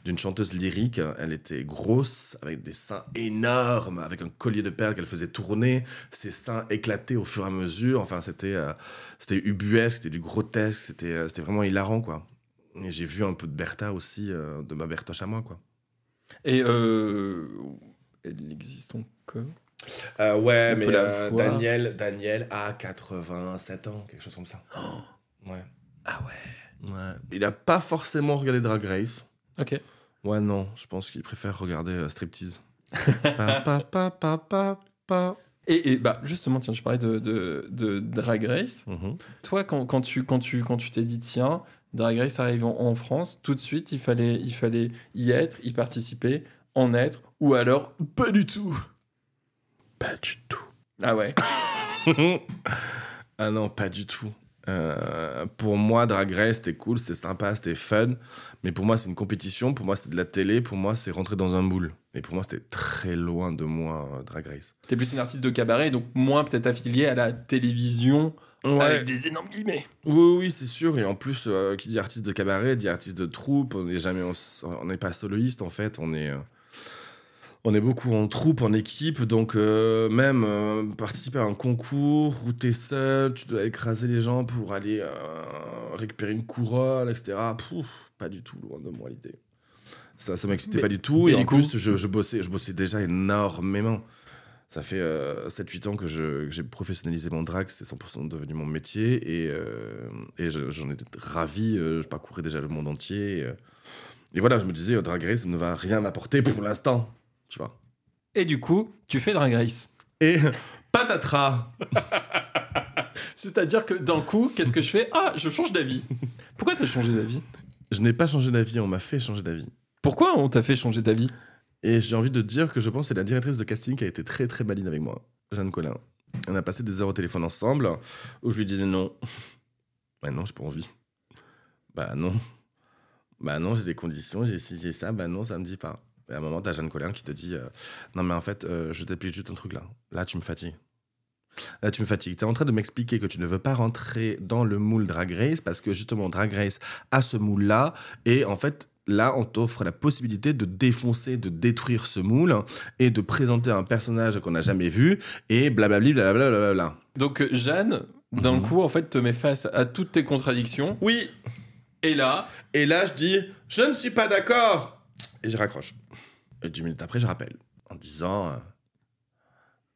d'une chanteuse lyrique. Elle était grosse, avec des seins énormes, avec un collier de perles qu'elle faisait tourner, ses seins éclatés au fur et à mesure. Enfin, c'était euh, c'était ubuesque, c'était du grotesque, c'était euh, c'était vraiment hilarant, quoi. Et j'ai vu un peu de Bertha aussi, euh, de ma Bertoche à moi, quoi. Et euh, elle existe encore Euh, ouais, On mais euh. Daniel, Daniel a 87 ans, quelque chose comme ça. Ouais. Ah ouais. ouais. Il a pas forcément regardé Drag Race. Ok. Ouais, non, je pense qu'il préfère regarder Striptease. pa, pa, pa, pa, pa, pa. Et, et bah justement, tiens, tu parlais de, de, de Drag Race. Mhm. Toi, quand, quand tu quand tu quand tu t'es dit tiens, Drag Race arrive en, en France, tout de suite, il fallait il fallait y être, y participer, en être, ou alors pas du tout. Pas du tout. Ah ouais. ah non, pas du tout. Euh, pour moi, Drag Race, c'était cool, c'était sympa, c'était fun. Mais pour moi, c'est une compétition. Pour moi, c'est de la télé. Pour moi, c'est rentrer dans un moule. Et pour moi, c'était très loin de moi, euh, Drag Race. T'es plus une artiste de cabaret, donc moins peut-être affiliée à la télévision Ouais. avec des énormes guillemets. Oui, oui, c'est sûr. Et en plus, euh, qui dit artiste de cabaret, dit artiste de troupe. On n'est jamais, on n'est pas soloiste en fait. On est, euh, on est beaucoup en troupe, en équipe. Donc euh, même participer à un concours où t'es seul, tu dois écraser les gens pour aller récupérer une couronne, etc. Pouf, pas du tout loin de moi l'idée. Ça, ça m'excitait pas du tout. Et en coup- plus, je, je bossais, je bossais déjà énormément. Ça fait 7-8 ans que j'ai professionnalisé mon drag, c'est 100% devenu mon métier et, euh, et je- j'en étais ravi. euh, je parcourais déjà le monde entier. Et, euh, et voilà, je me disais, euh, Drag Race ne va rien m'apporter pour l'instant, tu vois. Et du coup, tu fais Drag Race. Et patatras C'est-à-dire que d'un coup, qu'est-ce que je fais? Ah, je change d'avis. Pourquoi t'as changé d'avis? Je n'ai pas changé d'avis, on m'a fait changer d'avis. Pourquoi on t'a fait changer d'avis? Et j'ai envie de dire que je pense que c'est la directrice de casting qui a été très très maline avec moi, Jeanne Collin. On a passé des heures au téléphone ensemble où je lui disais non. Bah non, j'ai pas envie. Bah non. Bah non, j'ai des conditions, j'ai ci, j'ai ça, bah non, ça me dit pas. Et à un moment, t'as Jeanne Collin qui te dit euh, Non, mais en fait, euh, je t'applique juste un truc là. Là, tu me fatigues. Là, tu me fatigues. T'es en train de m'expliquer que tu ne veux pas rentrer dans le moule Drag Race parce que justement, Drag Race a ce moule-là. Et en fait, là, on t'offre la possibilité de défoncer, de détruire ce moule et de présenter un personnage qu'on n'a jamais vu et blablabli, blablabla. blablabla. Donc euh, Jeanne, d'un Mhm. coup, en fait, te met face à toutes tes contradictions. Oui. Et là, Et là, je dis Je ne suis pas d'accord. Et je raccroche. Et dix minutes après, je rappelle en disant euh,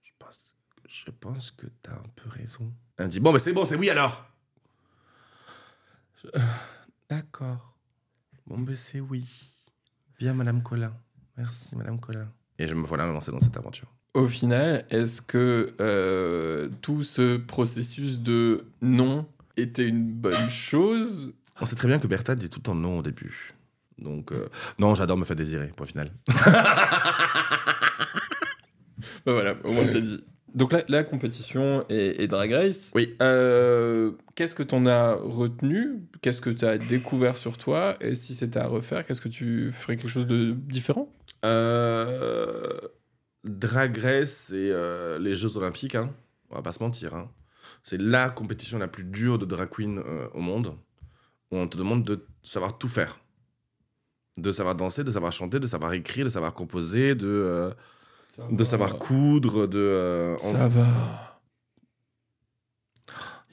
Je pense, je pense que t'as un peu raison. Elle me dit Bon, mais c'est bon, c'est oui alors. Je- D'accord. Bon, ben c'est oui. Bien, Madame Collin. Merci, Madame Collin. Et je me voilà lancé dans cette aventure. au final, est-ce que euh, tout ce processus de non était une bonne chose? On sait très bien que Bertha dit tout le temps non au début. Donc, euh, non, j'adore me faire désirer, point final. Bah Voilà, au moins c'est dit. Donc la, la compétition et, et Drag Race, Oui. euh, qu'est-ce que t'en as retenu? Qu'est-ce que t'as découvert sur toi? Et si c'était à refaire, qu'est-ce que tu ferais quelque chose de différent? Euh, Drag Race, c'est euh, les Jeux Olympiques, hein. on va pas se mentir. hein. C'est la compétition la plus dure de drag queen au monde, où on te demande de savoir tout faire. De savoir danser, de savoir chanter, de savoir écrire, de savoir composer, de, de savoir coudre, de... euh, Ça va.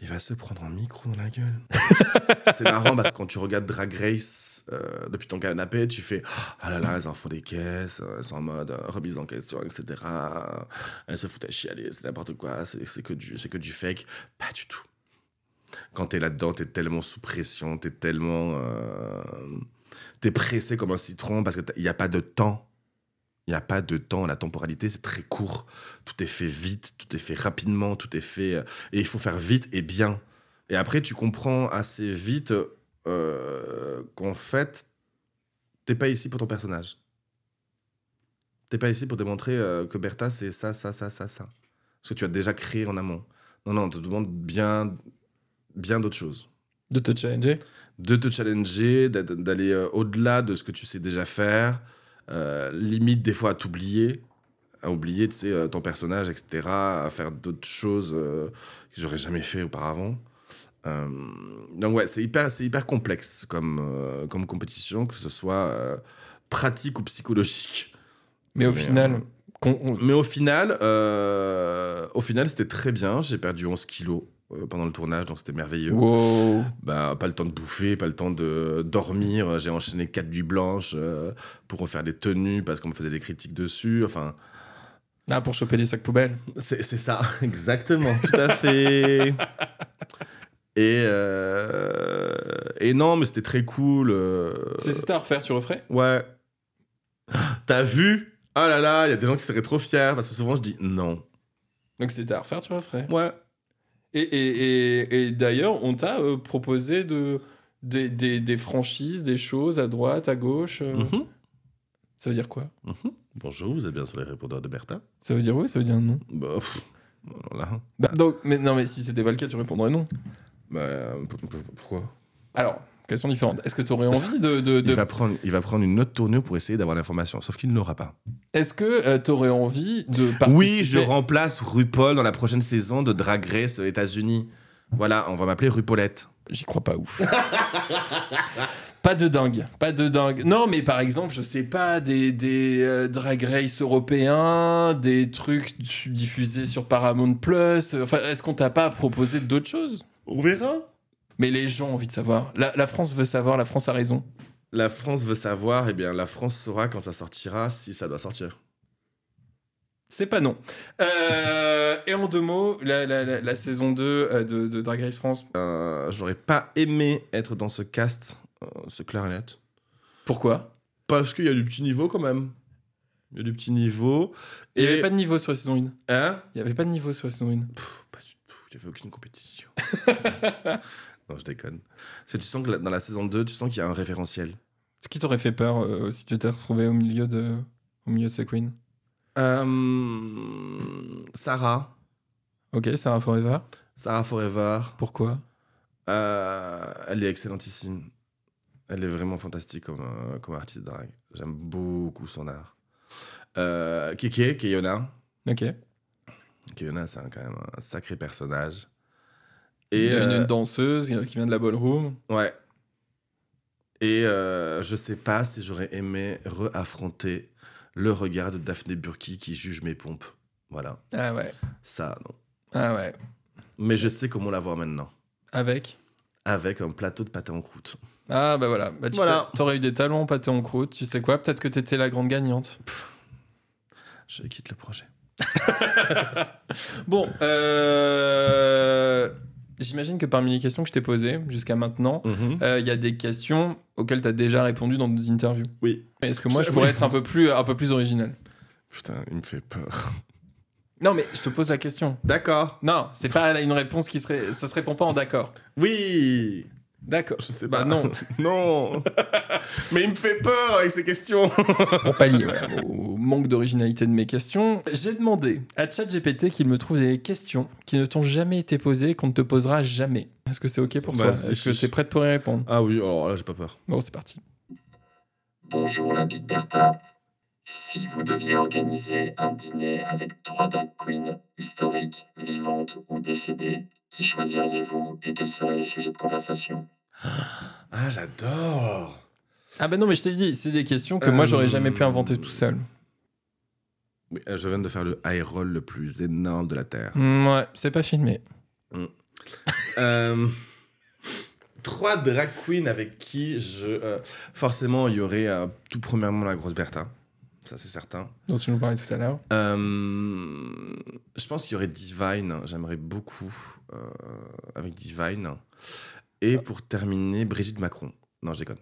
Il va se prendre un micro dans la gueule. c'est marrant parce que quand tu regardes Drag Race euh, depuis ton canapé, tu fais Ah là là, elles en font des caisses, elles sont en mode euh, remise en question, etc. Elles se foutent à chialer, c'est n'importe quoi, c'est c'est que, du- c'est que du fake. Pas du tout. Quand t'es là-dedans, t'es tellement sous pression, t'es tellement. t'es pressé comme un citron parce qu'il n'y a pas de temps. Il n'y a pas de temps, la temporalité c'est très court. Tout est fait vite, tout est fait rapidement, tout est fait. euh, et il faut faire vite et bien. Et après, tu comprends assez vite euh, qu'en fait, t'es pas ici pour ton personnage. T'es pas ici pour démontrer euh, que Bertha, c'est ça, ça, ça, ça, ça. Parce que tu as déjà créé en amont. Non, non, on te demande bien, bien d'autres choses. De te challenger? De te challenger, d'a- d'aller au-delà de ce que tu sais déjà faire, limite des fois à t'oublier, à oublier tu sais, euh, ton personnage, etc., à faire d'autres choses euh, que j'aurais jamais fait auparavant. Euh, donc ouais, c'est hyper, c'est hyper complexe comme, euh, comme compétition, que ce soit euh, pratique ou psychologique. Mais au final, euh, on- Mais au final, euh, au final, c'était très bien. J'ai perdu 11 kilos euh, pendant le tournage, donc c'était merveilleux. Wow. Bah, pas le temps de bouffer, pas le temps de dormir. J'ai enchaîné quatre nuits blanches euh, pour refaire des tenues parce qu'on me faisait des critiques dessus. Enfin, Ah, pour choper les sacs poubelles. c'est ça, exactement, tout à fait. Et, euh, et non, mais c'était très cool. euh, c'était à refaire, tu referais? Ouais. T'as vu? Ah là là, il y a des gens qui seraient trop fiers parce que souvent je dis non. Donc c'était à refaire, tu referais? Ouais. Et, et, et, et d'ailleurs, on t'a euh, proposé de, des, des, des franchises, des choses à droite, à gauche. euh, Mhm, Ça veut dire quoi? Mhm. Bonjour, vous êtes bien sur les répondeurs de Bertha Ça veut dire oui, ça veut dire non. Bah, pff, voilà. Bah, donc, mais non, mais si c'était pas le cas, tu répondrais non. Bah, pourquoi? Alors, question différente. Est-ce que tu aurais envie de. de, de- il, va prendre, il va prendre une autre tournure pour essayer d'avoir l'information, sauf qu'il ne l'aura pas. Est-ce que tu aurais envie de participer Oui, je remplace RuPaul dans la prochaine saison de Drag Race aux États-Unis. Voilà, on va m'appeler RuPaulette. J'y crois pas ouf. pas de dingue, pas de dingue. Non, mais par exemple, je sais pas, des, des euh, drag race européens, des trucs diffusés sur Paramount Plus. Enfin, est-ce qu'on t'a pas proposé d'autres choses? On verra. Mais les gens ont envie de savoir. La, la France veut savoir, la France a raison. La France veut savoir, eh bien, la France saura quand ça sortira, si ça doit sortir. C'est pas non. Euh, et en deux mots, la, la- la- la saison 2 euh, de, de Drag Race France, Euh, J'aurais pas aimé être dans ce cast, euh, et net. pourquoi? Parce qu'il y a du petit niveau quand même. Il y a du petit niveau. Il n'y Et- avait pas de niveau sur la saison 1. Hein? Il n'y avait pas de niveau sur la saison 1. Pff, N'y avait aucune compétition. non, je déconne. Parce que tu sens que dans la saison 2, tu sens qu'il y a un référentiel. Ce qui t'aurait fait peur euh, si tu t'es retrouvé au milieu de, au milieu de ces queens Euh, Sarah. Ok, Sarah Forever. Sarah Forever. Pourquoi? Euh, elle est excellentissime. Elle est vraiment fantastique comme, comme artiste drag. J'aime beaucoup son art. Kike, Keyona. Ok. Keyona, c'est un- quand même un sacré personnage. Et Et une, euh, une danseuse qui vient de la ballroom. ouais. Et euh, je sais pas si j'aurais aimé re-affronter le regard de Daphné Burki qui juge mes pompes. Voilà. Ah ouais. Ça, non. Ah ouais. Mais je sais comment la voir maintenant. Avec? Avec un plateau de pâté en croûte. Ah bah voilà. Bah, tu Voilà. sais, t'aurais eu des talons pâté en croûte. Tu sais quoi? Peut-être que t'étais la grande gagnante. Je quitte le projet. Bon, euh... j'imagine que parmi les questions que je t'ai posées jusqu'à maintenant, Mhm. euh, il y a des questions auxquelles tu as déjà répondu dans nos interviews. Oui. Est-ce que moi, je pourrais oui. être un peu plus, un peu plus original? Putain, il me fait peur. Non, mais je te pose la question. D'accord. Non, c'est pas une réponse qui serait. Ça se répond pas en d'accord. Oui. D'accord. Je sais Bah pas. non. non. Mais il me fait peur avec ces questions. Pour pallier voilà, au manque d'originalité de mes questions, j'ai demandé à ChatGPT qu'il me trouve des questions qui ne t'ont jamais été posées et qu'on ne te posera jamais. Est-ce que c'est OK pour toi? Vas-y, Est-ce que tu es prête pour y répondre? Ah oui, alors là, j'ai pas peur. Bon, c'est parti. Bonjour la Big Bertha. Si vous deviez organiser un dîner avec trois drag queens historiques, vivantes ou décédées, qui choisiriez-vous et quels seraient les sujets de conversation? Ah, j'adore. Ah bah non, mais je t'ai dit, c'est des questions que moi, j'aurais jamais pu inventer tout seul. Oui, euh, je viens de faire le high roll le plus énorme de la Terre. Mm, ouais, c'est pas filmé. Euh, trois drag queens avec qui je. euh, forcément, il y aurait euh, tout premièrement la grosse Bertha. Ça, c'est certain. dont tu nous parlais tout à l'heure. Euh, je pense qu'il y aurait Divine. J'aimerais beaucoup euh, avec Divine. Et pour terminer, Brigitte Macron. Non, je déconne.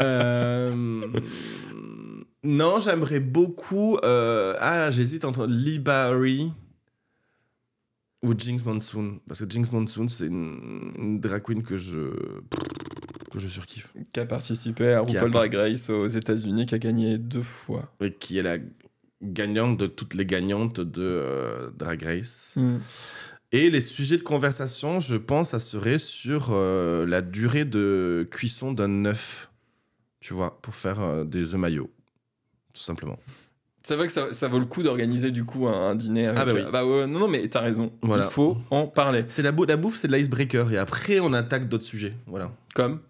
Euh, non, j'aimerais beaucoup. ah, j'hésite entre Lee Barry ou Jinx Monsoon. Parce que Jinx Monsoon, c'est une, une drag queen que je, que je surkiffe. Qui a participé à RuPaul Drag Race aux États-Unis, qui a gagné deux fois. Et qui est la gagnante de toutes les gagnantes de euh, Drag Race. Mm. Et les sujets de conversation, je pense, ça serait sur euh, la durée de cuisson d'un œuf, tu vois, pour faire euh, des œufs maillots, tout simplement. C'est vrai que ça, ça vaut le coup d'organiser du coup un, un dîner avec. Ah bah oui. bah ouais, non, non, mais t'as raison. Voilà. Il faut en parler. C'est la, bou- la bouffe, c'est de l'icebreaker, et après on attaque d'autres sujets, voilà. Comme?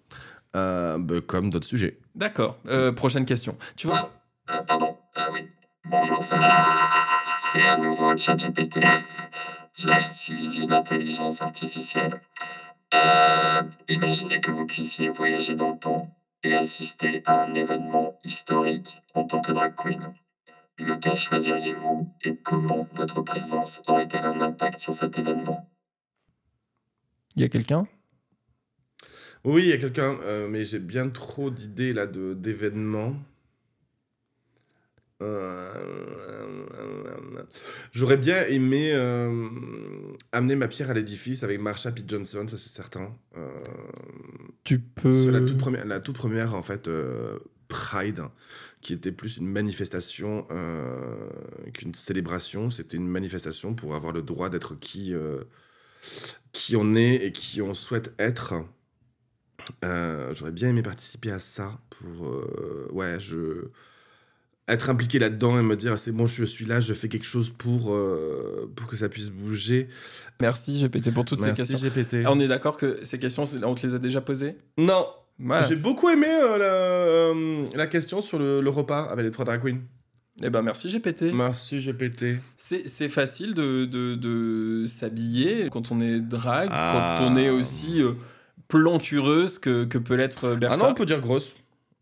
Euh, bah, comme d'autres sujets. D'accord. Euh, prochaine question. Tu vois. Ah, pardon, ah oui. Bonjour, ça C'est à nouveau ChatGPT. Je suis une intelligence artificielle. Euh, imaginez que vous puissiez voyager dans le temps et assister à un événement historique en tant que drag queen. Lequel choisiriez-vous et comment votre présence aurait-elle un impact sur cet événement? Il y a quelqu'un? Oui, il y a quelqu'un, euh, mais j'ai bien trop d'idées là de- d'événements. Euh, J'aurais bien aimé euh, amener ma pierre à l'édifice avec Marsha P. Johnson, ça c'est certain. Tu peux. la toute première, la toute première en fait Pride, qui était plus une manifestation qu'une célébration. C'était une manifestation pour avoir le droit d'être qui qui on est et qui on souhaite être. Euh, J'aurais bien aimé participer à ça pour euh, ouais je être impliqué là-dedans et me dire c'est bon je suis là je fais quelque chose pour euh, pour que ça puisse bouger. Merci GPT pour toutes Merci ces questions. GPT. Ah, on est d'accord que ces questions, on te les a déjà posées? Non, Voilà. j'ai beaucoup aimé euh, la, euh, la question sur le, le repas avec les trois drag queens. Eh ben merci GPT. Merci GPT. C'est c'est facile de, de, de s'habiller quand on est drague, Ah. quand on est aussi euh, plantureuse que, que peut l'être euh, Bertha. Ah non, on peut dire grosse.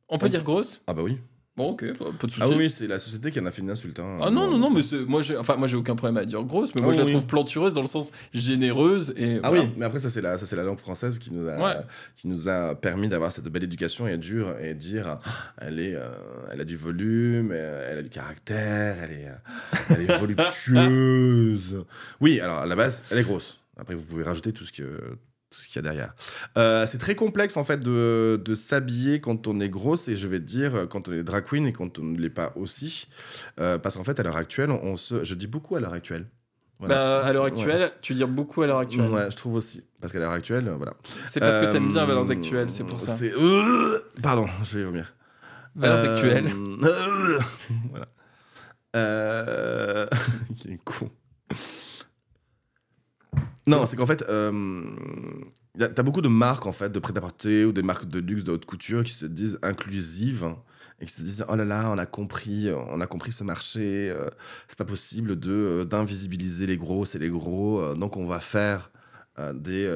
On peut on- dire grosse? Ah bah oui. Bon, ok, pas, pas de soucis. Ah oui, c'est la société qui en a fait une insulte. hein. Ah non, non, non, mais moi j'ai enfin, moi, j'ai aucun problème à dire grosse, mais moi Ah je la trouve plantureuse dans le sens généreuse et. Ah voilà. oui, mais après ça c'est la ça la langue française qui nous a Ouais. qui nous a permis d'avoir cette belle éducation et dur et dire ah, elle est euh, elle a du volume, euh, elle a du caractère, elle est elle est voluptueuse. Oui, alors à la base, elle est grosse. Après vous pouvez rajouter tout ce que tout ce qu'il y a derrière. Euh, c'est très complexe en fait de, de s'habiller quand on est grosse et je vais te dire quand on est drag queen et quand on ne l'est pas aussi Euh, parce qu'en fait à l'heure actuelle on se je dis beaucoup à l'heure actuelle. Voilà. Bah, à l'heure actuelle, tu dis beaucoup à l'heure actuelle. Ouais, je trouve aussi. Parce qu'à l'heure actuelle, voilà. C'est parce que t'aimes bien Euh, Valeurs Actuelles, c'est pour ça. Pardon, je vais vomir. Valeurs Euh, Actuelles. euh, voilà. Euh... Il est con. Non, c'est qu'en fait, euh, t'as beaucoup de marques en fait de prêt-à-porter ou des marques de luxe de haute couture qui se disent inclusives et qui se disent oh là là, on a compris, on a compris ce marché, euh, c'est pas possible de euh, d'invisibiliser les grosses et les gros, euh, donc on va faire des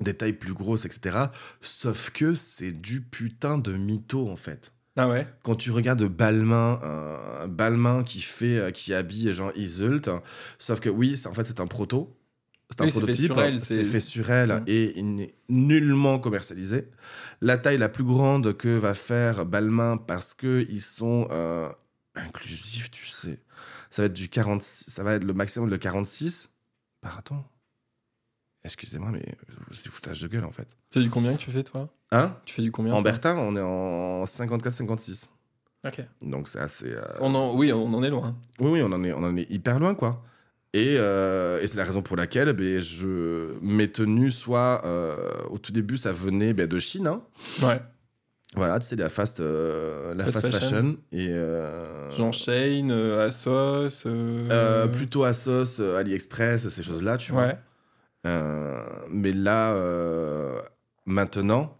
des tailles plus grosses, etc. Sauf que c'est du putain de mytho en fait Ah ouais quand tu regardes Balmain, euh, Balmain qui fait, euh, qui habille genre Iseult, hein, sauf que oui, c'est- en fait c'est un proto, c'est un Oui, c'est fait prototype, sur elle, c'est c'est- fait sur elle Ouais. et il n'est nullement commercialisé. La taille la plus grande que va faire Balmain parce que ils sont euh, inclusifs, tu sais, ça va être du 46, ça va être le maximum de 46. Par attends, excusez-moi, mais c'est du foutage de gueule en fait. C'est du combien que tu fais toi? Hein? Tu fais du combien En Bertin, on est en 54-56. Ok. Donc c'est assez. euh, On en... Oui, on en est loin. Oui, oui, on en est, on en est hyper loin, quoi. Et, euh, et c'est la raison pour laquelle ben, je, mes tenues, soit euh, au tout début, ça venait ben, de Chine. hein. Ouais. Voilà, tu sais, la fast, euh, la Fast fast, fashion. fashion. Et, euh, Jean Shane, Assos. euh, plutôt Asos, AliExpress, ces choses-là, tu vois. Ouais. Euh, mais là, euh, maintenant,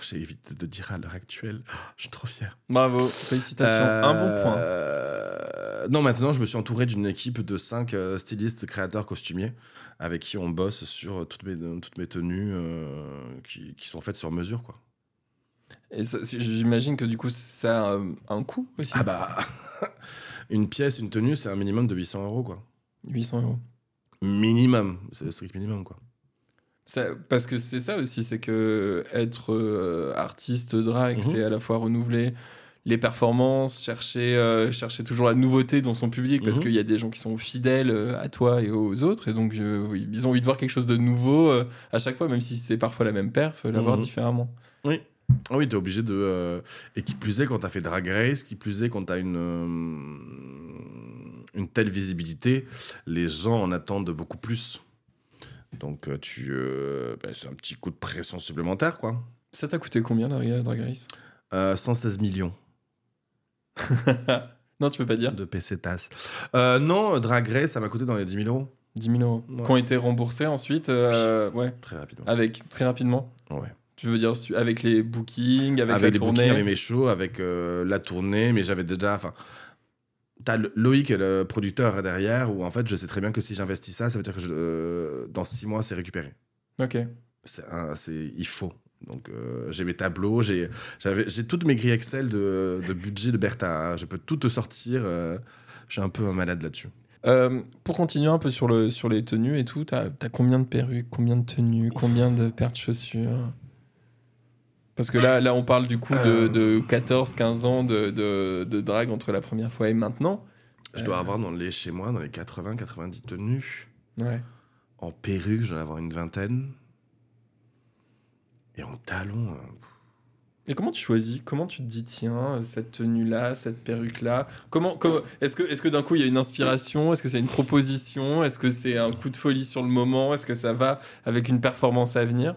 j'ai évité de dire à l'heure actuelle, je suis trop fier. Bravo, félicitations. Un bon point. Euh, Non, maintenant, je me suis entouré d'une équipe de 5 stylistes, créateurs, costumiers, avec qui on bosse sur toutes mes, toutes mes tenues euh, qui, qui sont faites sur mesure, quoi. Et j'imagine que du coup, ça a un- un coût aussi. Ah bah, une pièce, une tenue, c'est un minimum de 800 euros, quoi. 800 euros. Minimum, c'est le strict minimum, quoi. Ça- parce que c'est ça aussi, c'est que être euh, artiste drag, Mhm. c'est à la fois renouveler les performances, chercher, euh, chercher toujours la nouveauté dans son public, parce Mhm. qu'il y a des gens qui sont fidèles euh, à toi et aux autres, et donc euh, ils ont envie de voir quelque chose de nouveau à chaque fois, même si c'est parfois la même perf, euh, l'avoir Mhm. différemment. Oui. Ah oui, t'es obligé de. Et qui plus est, quand t'as fait Drag Race, qui plus est, quand t'as une. Une telle visibilité, les gens en attendent beaucoup plus. Donc, euh, tu, euh, bah, c'est un petit coup de pression supplémentaire, quoi. Ça t'a coûté combien, la Drag Race? Euh, 116 millions Non, tu peux pas dire. de PC TAS. Euh, non, Drag Race, ça m'a coûté dans les 10 000 euros. 10 000 euros. Ouais. Qui ont été remboursés ensuite, euh, ouais, Très rapidement. avec très rapidement. Ouais. Tu veux dire avec les bookings, avec, Avec, la les tournée. bookings, avec mes shows, avec la tournée, mais j'avais déjà. Enfin, t'as Loïc, le producteur derrière, où en fait, je sais très bien que si j'investis ça, ça veut dire que je- euh, dans 6 mois, c'est récupéré. Ok. C'est un- c'est- il faut. Donc, euh, j'ai mes tableaux, j'ai j'avais- j'ai toutes mes grilles Excel de, de budget de Bertha. hein. Je peux tout te sortir. euh, je suis un peu un malade là-dessus. Euh, pour continuer un peu sur, le, sur les tenues et tout, t'as as combien de perruques, combien de tenues, combien de paires de chaussures? Parce que là, là, on parle du coup de, Euh. de 14-15 ans de, de, de drague entre la première fois et maintenant. Je dois Euh. avoir dans les, chez moi, dans les 80-90 tenues. Ouais. En perruque, je dois en avoir une vingtaine. Et en talons, euh, Et comment tu choisis? Comment tu te dis, tiens, cette tenue-là, cette perruque-là? Comment, comment- Est-ce que, est que d'un coup, il y a une inspiration? Est-ce que c'est une proposition? Est-ce que c'est un coup de folie sur le moment? Est-ce que ça va avec une performance à venir?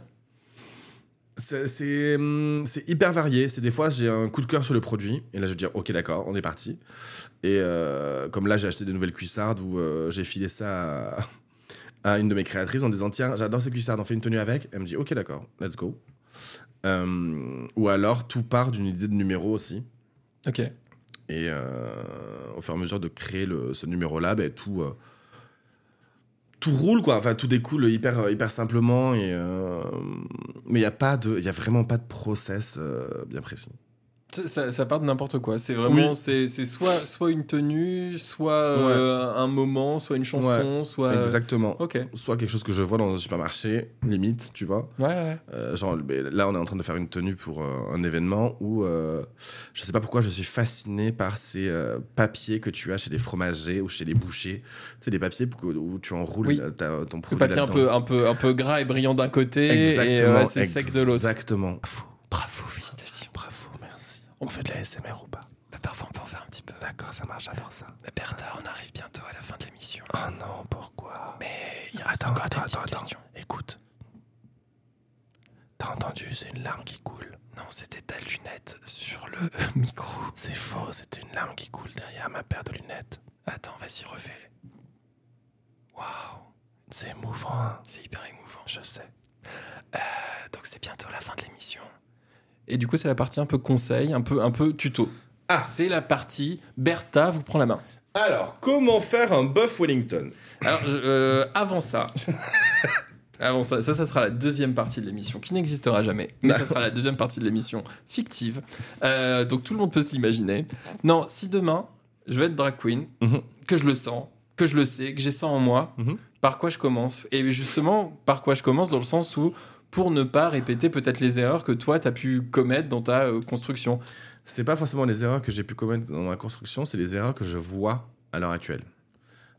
C'est hum, c'est hyper varié. C'est des fois, j'ai un coup de cœur sur le produit. Et là, je vais dire, OK, d'accord, on est parti. Et euh, comme là, j'ai acheté des nouvelles cuissardes où euh, j'ai filé ça à, à une de mes créatrices en disant, tiens, j'adore ces cuissardes, on fait une tenue avec. Elle me dit, OK, d'accord, let's go. Euh, ou alors, tout part d'une idée de numéro aussi. Ok. Et euh, au fur et à mesure de créer le, ce numéro-là, ben, tout, tout roule, quoi. Enfin, tout découle hyper, hyper simplement. Et, euh, mais il n'y a, pas de- il y a vraiment pas de process euh, bien précis. Ça, part de n'importe quoi. C'est vraiment, Oui. c'est c'est soit, soit une tenue, soit euh, un moment, soit une chanson, soit. Exactement. Ok. Soit quelque chose que je vois dans un supermarché, limite, tu vois. Ouais, ouais. Euh, genre, là, on est en train de faire une tenue pour euh, un événement où euh, je sais pas pourquoi je suis fasciné par ces euh, papiers que tu as chez les fromagers ou chez les bouchers. Tu sais, des papiers pour que- où tu enroules Oui. la- ta- ton Le produit. papier un peu, un, peu, un peu gras et brillant d'un côté et Exactement. euh, assez sec de l'autre. Exactement. Bravo, bravo, félicitations. Bravo. On fait de la SMR ou pas parfois, on peut en faire un petit peu. D'accord, ça marche, j'adore ça. Bertha, on arrive bientôt à la fin de l'émission. Oh non, pourquoi Mais il reste Attends, encore attends, des petites attends, attends. questions. Écoute. T'as entendu, c'est une larme qui coule. Non, c'était ta lunette sur le micro. C'est faux, c'est une larme qui coule derrière ma paire de lunettes. Attends, vas-y, refais. Waouh, C'est émouvant, hein c'est hyper émouvant. je sais. Euh, donc c'est bientôt la fin de l'émission. Et du coup, c'est la partie un peu conseil, un peu, un peu tuto. Ah. c'est la partie Bertha vous prend la main. Alors, comment faire un buff Wellington? Alors, euh, avant ça, avant ça, ça, ça sera la deuxième partie de l'émission qui n'existera jamais, mais ça sera la deuxième partie de l'émission fictive. Euh, donc tout le monde peut se l'imaginer. Non, si demain je vais être drag queen, Mhm. que je le sens, que je le sais, que j'ai ça en moi, Mhm. par quoi je commence? Et justement, par quoi je commence dans le sens où pour ne pas répéter peut-être les erreurs que toi tu as pu commettre dans ta euh, construction. C'est pas forcément les erreurs que j'ai pu commettre dans ma construction, c'est les erreurs que je vois à l'heure actuelle.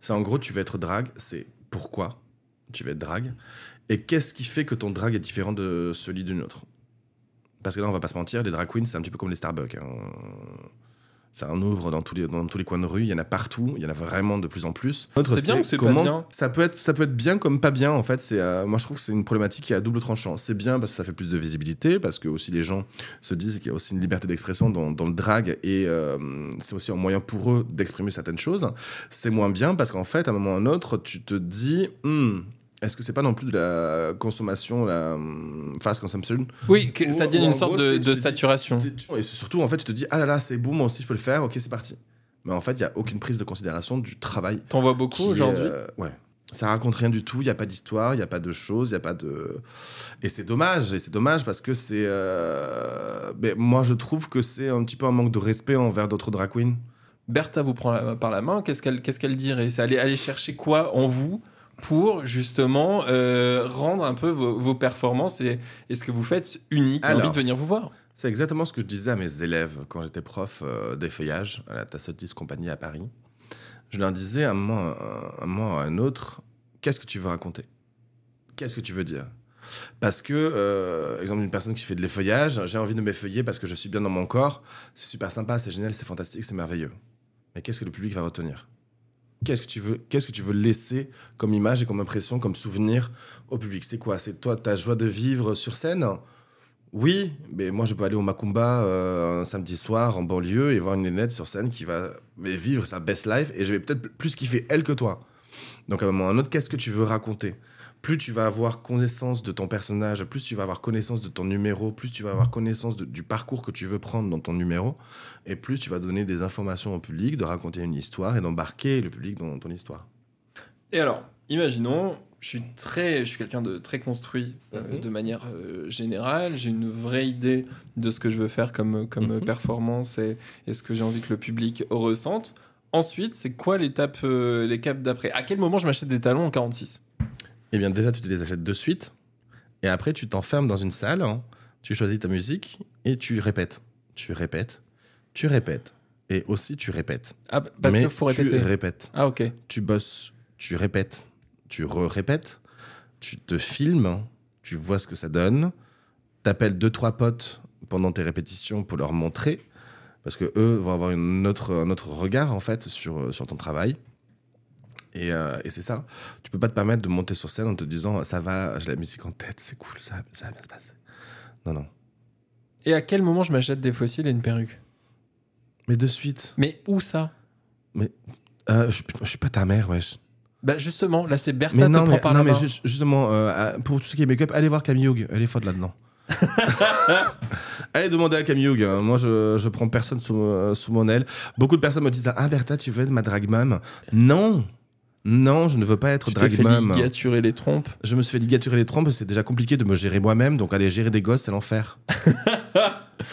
C'est en gros, tu vas être drague, c'est pourquoi tu vas être drague et qu'est-ce qui fait que ton drag est différent de celui d'une autre? Parce que là, on va pas se mentir, les drag queens, c'est un petit peu comme les Starbucks. hein. Ça en ouvre dans tous, les, dans tous les coins de rue, il y en a partout, il y en a vraiment de plus en plus. C'est bien ou c'est pas comment- bien ça peut, être, ça peut être bien comme pas bien, en fait. C'est, euh, moi, je trouve que c'est une problématique qui est à double tranchant. C'est bien parce que ça fait plus de visibilité, parce que aussi les gens se disent qu'il y a aussi une liberté d'expression dans, dans le drag et euh, c'est aussi un moyen pour eux d'exprimer certaines choses. C'est moins bien parce qu'en fait, à un moment ou à un autre, tu te dis, Hmm, est-ce que c'est pas non plus de la consommation, la hum, fast consumption Oui, que ça devient une sorte gros, de, dis- saturation. Et surtout, en fait, tu te dis, ah là là, c'est beau, moi aussi je peux le faire, ok, c'est parti. Mais en fait, il n'y a aucune prise de considération du travail. T'en vois beaucoup aujourd'hui? euh, Ouais. Ça raconte rien du tout, il n'y a pas d'histoire, il n'y a pas de choses, il n'y a pas de. Et c'est dommage, et c'est dommage parce que c'est. euh, ben, moi, je trouve que c'est un petit peu un manque de respect envers d'autres drag queens. Bertha vous prend la- par la main, qu'est-ce qu'elle qu'est-ce qu'elle dirait? C'est aller, aller chercher quoi en vous pour justement euh, rendre un peu vos, vos performances et, et ce que vous faites unique, Alors. envie de venir vous voir. C'est exactement ce que je disais à mes élèves quand j'étais prof euh, d'effeuillage à la Tassotis Compagnie à Paris. Je leur disais à un moment, à un, moment à un autre, qu'est-ce que tu veux raconter? Qu'est-ce que tu veux dire? Parce que, euh, exemple, une personne qui fait de l'effeuillage, j'ai envie de m'effeuiller parce que je suis bien dans mon corps, c'est super sympa, c'est génial, c'est fantastique, c'est merveilleux. Mais qu'est-ce que le public va retenir? Qu'est-ce que tu veux, qu'est-ce que tu veux laisser comme image et comme impression, comme souvenir au public? C'est quoi? C'est toi ta joie de vivre sur scène? Oui, mais moi je peux aller au Macumba euh, un samedi soir en banlieue et voir une nénette sur scène qui va vivre sa best life et je vais peut-être plus kiffer elle que toi. Donc à un moment ou à un autre, qu'est-ce que tu veux raconter? Plus tu vas avoir connaissance de ton personnage, plus tu vas avoir connaissance de ton numéro, plus tu vas avoir connaissance de- du parcours que tu veux prendre dans ton numéro, et plus tu vas donner des informations au public, de raconter une histoire et d'embarquer le public dans ton histoire. Et alors, imaginons, je suis très, je suis quelqu'un de très construit euh, Mhm. de manière euh, générale. J'ai une vraie idée de ce que je veux faire comme, comme Mhm. performance et, et ce que j'ai envie que le public ressente. Ensuite, c'est quoi l'étape, euh, les caps d'après? À quel moment je m'achète des talons en 46 Eh bien déjà, tu te les achètes de suite, et après tu t'enfermes dans une salle, hein, tu choisis ta musique, et tu répètes, tu répètes, tu répètes, et aussi tu répètes. Ah, parce Mais qu'il faut tu répéter. répètes. Ah, ok. tu bosses, tu répètes, tu re-répètes, tu te filmes, tu vois ce que ça donne, t'appelles deux trois potes pendant tes répétitions pour leur montrer, parce que eux vont avoir une autre, un autre regard en fait sur, sur ton travail. Et, euh, et c'est ça. Tu peux pas te permettre de monter sur scène en te disant ça va, j'ai la musique en tête, c'est cool, ça, ça va bien se passer. Non, non. Et à quel moment je m'achète des fossiles et une perruque? Mais de suite. Mais où ça? Euh, je, je suis pas ta mère, wesh. Bah justement, là c'est Bertha Mais te non, prend mais, par non, la mais main. ju- justement, euh, pour tout ce qui est make-up, allez voir Camille Hugh. Elle est forte là-dedans. allez demander à Camille Hugh. hein. Moi, je, je prends personne sous, euh, sous mon aile. Beaucoup de personnes me disent Ah, Bertha, tu veux être ma drag mom Non Non, je ne veux pas être Tu drag fait mom. ligaturer les trompes. Je me suis fait ligaturer les trompes, c'est déjà compliqué de me gérer moi-même, donc aller gérer des gosses, c'est l'enfer.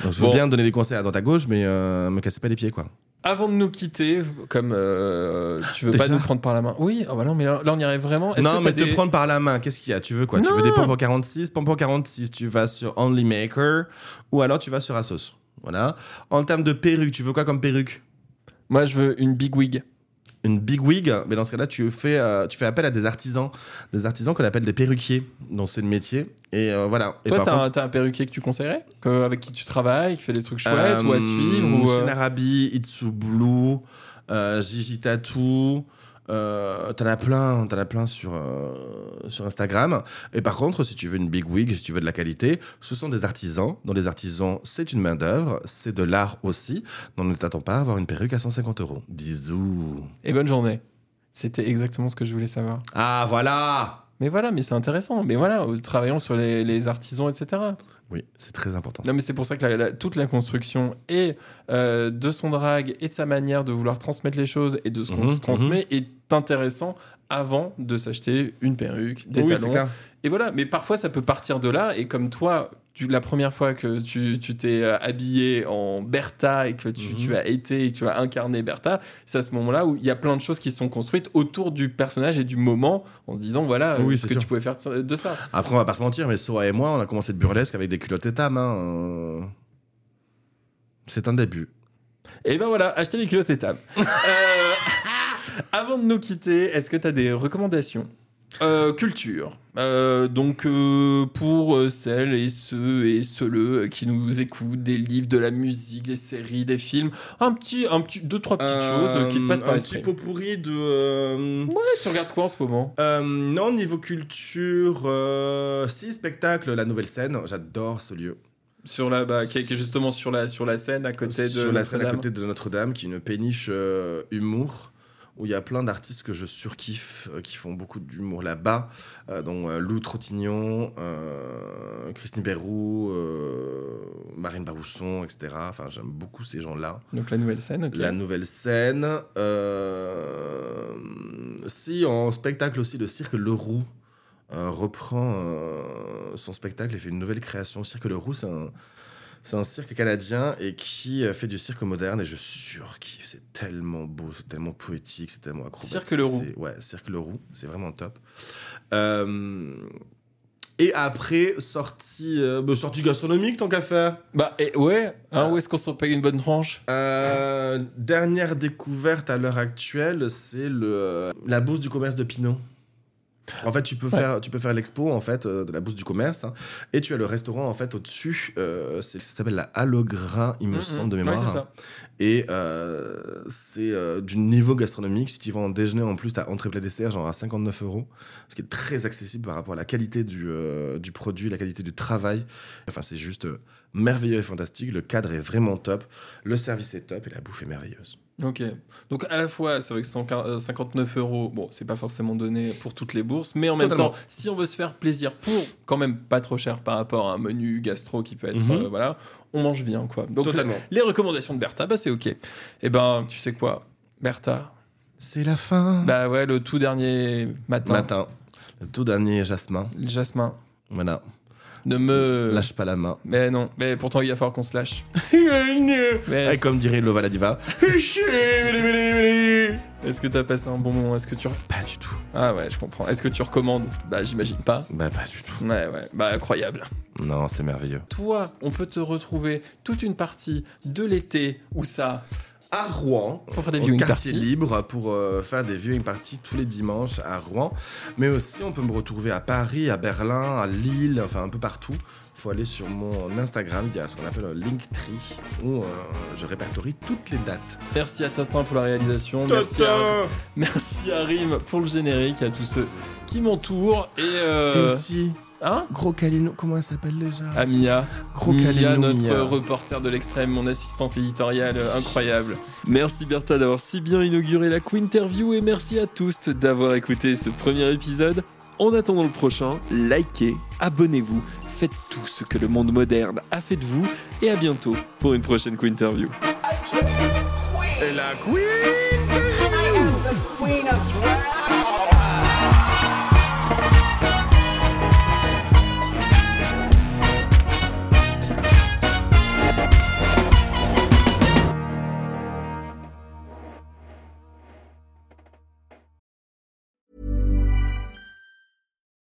donc je veux Bon. bien donner des conseils à droite à gauche, mais euh, me cassez pas les pieds, quoi. Avant de nous quitter, comme euh, tu veux Déjà pas nous prendre par la main? Oui, oh bah non, mais là, là, on y arrive vraiment. Non, que mais te prendre par la main, qu'est-ce qu'il y a? Tu veux quoi? Tu veux des pompes en 46 Pompes en 46, tu vas sur Only Maker ou alors tu vas sur Asos. Voilà. En termes de perruque, tu veux quoi comme perruque? Moi, je veux une big wig. Une big wig, mais dans ce cas-là, tu fais, euh, tu fais appel à des artisans, des artisans qu'on appelle des perruquiers, dont c'est le métier. Et euh, voilà. Et Toi, t'as contre, un, perruquier que tu conseillerais Que- Avec qui tu travailles, qui fait des trucs chouettes ou à Euh, suivre ou, Chez Narabi, Itsu Blue, euh, Gigi Tattoo. Euh, t'en as plein, t'en as plein sur, euh, sur Instagram. Et par contre, si tu veux une big wig, si tu veux de la qualité, ce sont des artisans. Dans les artisans, c'est une main d'œuvre, c'est de l'art aussi. Donc ne t'attends pas à avoir une perruque à 150 euros. Bisous. Et bonne journée. C'était exactement ce que je voulais savoir. Ah voilà. Mais voilà, mais c'est intéressant. Mais voilà, euh, travaillons sur les, les artisans, etc. Oui, c'est très important. Non, mais c'est pour ça que la- la- toute la construction et euh, de son drag et de sa manière de vouloir transmettre les choses et de ce qu'on Mhm, se transmet est intéressant avant de s'acheter une perruque, des Oui, talons. clair. Et voilà, mais parfois ça peut partir de là. Et comme toi, tu, la première fois que tu t'es euh, habillé en Bertha et que tu, Mhm. tu as été et tu as incarné Bertha, c'est à ce moment-là où il y a plein de choses qui sont construites autour du personnage et du moment en se disant voilà Oui, euh, c'est ce que sûr. tu pouvais faire de ça. Après, on va pas se mentir, mais Sora et moi, on a commencé de burlesque avec des culottes étames. Hein. euh. C'est un début. Et ben voilà, achetez les culottes étables. Euh, avant de nous quitter, est-ce que tu as des recommandations? Euh, culture. Euh, donc euh, pour celles et ceux et ceux qui nous écoutent, des livres, de la musique, des séries, des films, un petit, un petit, deux trois petites choses qui te passent par un l'esprit. petit pot pourri de. Ouais, tu regardes quoi en ce moment? Non, niveau culture, si, spectacle, la nouvelle scène, j'adore ce lieu. Sur la, bah, qui est, justement sur la, sur la scène à côté de Sur la scène à Notre-Dame. côté de Notre-Dame, qui est une péniche euh, humour, où il y a plein d'artistes que je surkiffe, euh, qui font beaucoup d'humour là-bas, euh, dont euh, Lou Trottignon, euh, Christine Berrou, Marine Barousson, etc. Enfin, j'aime beaucoup ces gens-là. Donc la nouvelle scène. ok. La nouvelle scène. si, en spectacle aussi, le cirque Le Roux euh, reprend son spectacle et fait une nouvelle création. Cirque Le Roux, c'est un, c'est un cirque canadien et qui euh, fait du cirque moderne et je surkiffe. C'est tellement beau, c'est tellement poétique, c'est tellement acrobatique. Cirque Le Roux. C'est- Ouais, Cirque Le Roux, c'est vraiment top. Euh, et après, sortie, euh, bah, sortie gastronomique, tant qu'à faire. Bah et ouais, hein, où est-ce qu'on s'en paye une bonne tranche? Euh, dernière découverte à l'heure actuelle, c'est la bourse du commerce de Pinot. En fait, tu peux faire, tu peux faire l'expo en fait euh, de la bourse du commerce hein, et tu as le restaurant en fait au-dessus. euh, ça s'appelle la Halogra, il me Mhm. semble de Ouais, mémoire. c'est ça. Et euh, c'est du niveau gastronomique. Si tu vas en déjeuner en plus, tu as entrée plat dessert, genre à 59 euros. Ce qui est très accessible par rapport à la qualité du, du produit, la qualité du travail. Enfin, c'est juste merveilleux et fantastique. Le cadre est vraiment top. Le service est top et la bouffe est merveilleuse. Ok. Donc à la fois, c'est vrai que 159 euros, bon, c'est pas forcément donné pour toutes les bourses, mais en même Totalement. temps, si on veut se faire plaisir pour quand même pas trop cher par rapport à un menu gastro qui peut être, Mhm. euh, voilà, on mange bien quoi. Donc Totalement. les recommandations de Bertha, bah c'est ok. Et ben, tu sais quoi, Bertha, C'est la fin. bah ouais, le tout dernier matin, Matin. Le tout dernier jasmin. le Jasmin, Voilà. Ne me Lâche pas la main. Mais non, mais pourtant il va falloir qu'on se lâche. Mais Et comme dirait Lova la diva. Est-ce que t'as passé un bon moment? Est-ce que tu Pas du tout. ah ouais, je comprends. Est-ce que tu recommandes? Bah j'imagine pas. Bah, pas du tout. Ouais ouais, bah incroyable. Non, c'était merveilleux. Toi, on peut te retrouver toute une partie de l'été où ça À Rouen. pour faire des au viewing quartier parties. libre pour euh, faire des viewing parties tous les dimanches à Rouen. Mais aussi, on peut me retrouver à Paris, à Berlin, à Lille, enfin un peu partout. faut aller sur mon Instagram, il y a ce qu'on appelle un Linktree, où euh, je répertorie toutes les dates. Merci à Tintin pour la réalisation. Merci à, merci à Rim pour le générique, à tous ceux qui m'entourent. Et, euh, Et aussi, hein Gros Calino, comment elle s'appelle déjà à Mia, Gros Mia, Calino, notre Mia. reporter de l'extrême, mon assistante éditoriale incroyable. Merci Bertha d'avoir si bien inauguré la Quinterview et merci à tous d'avoir écouté ce premier épisode. En attendant le prochain, likez, abonnez-vous, faites tout ce que le monde moderne a fait de vous et à bientôt pour une prochaine Quinterview. Et la Queen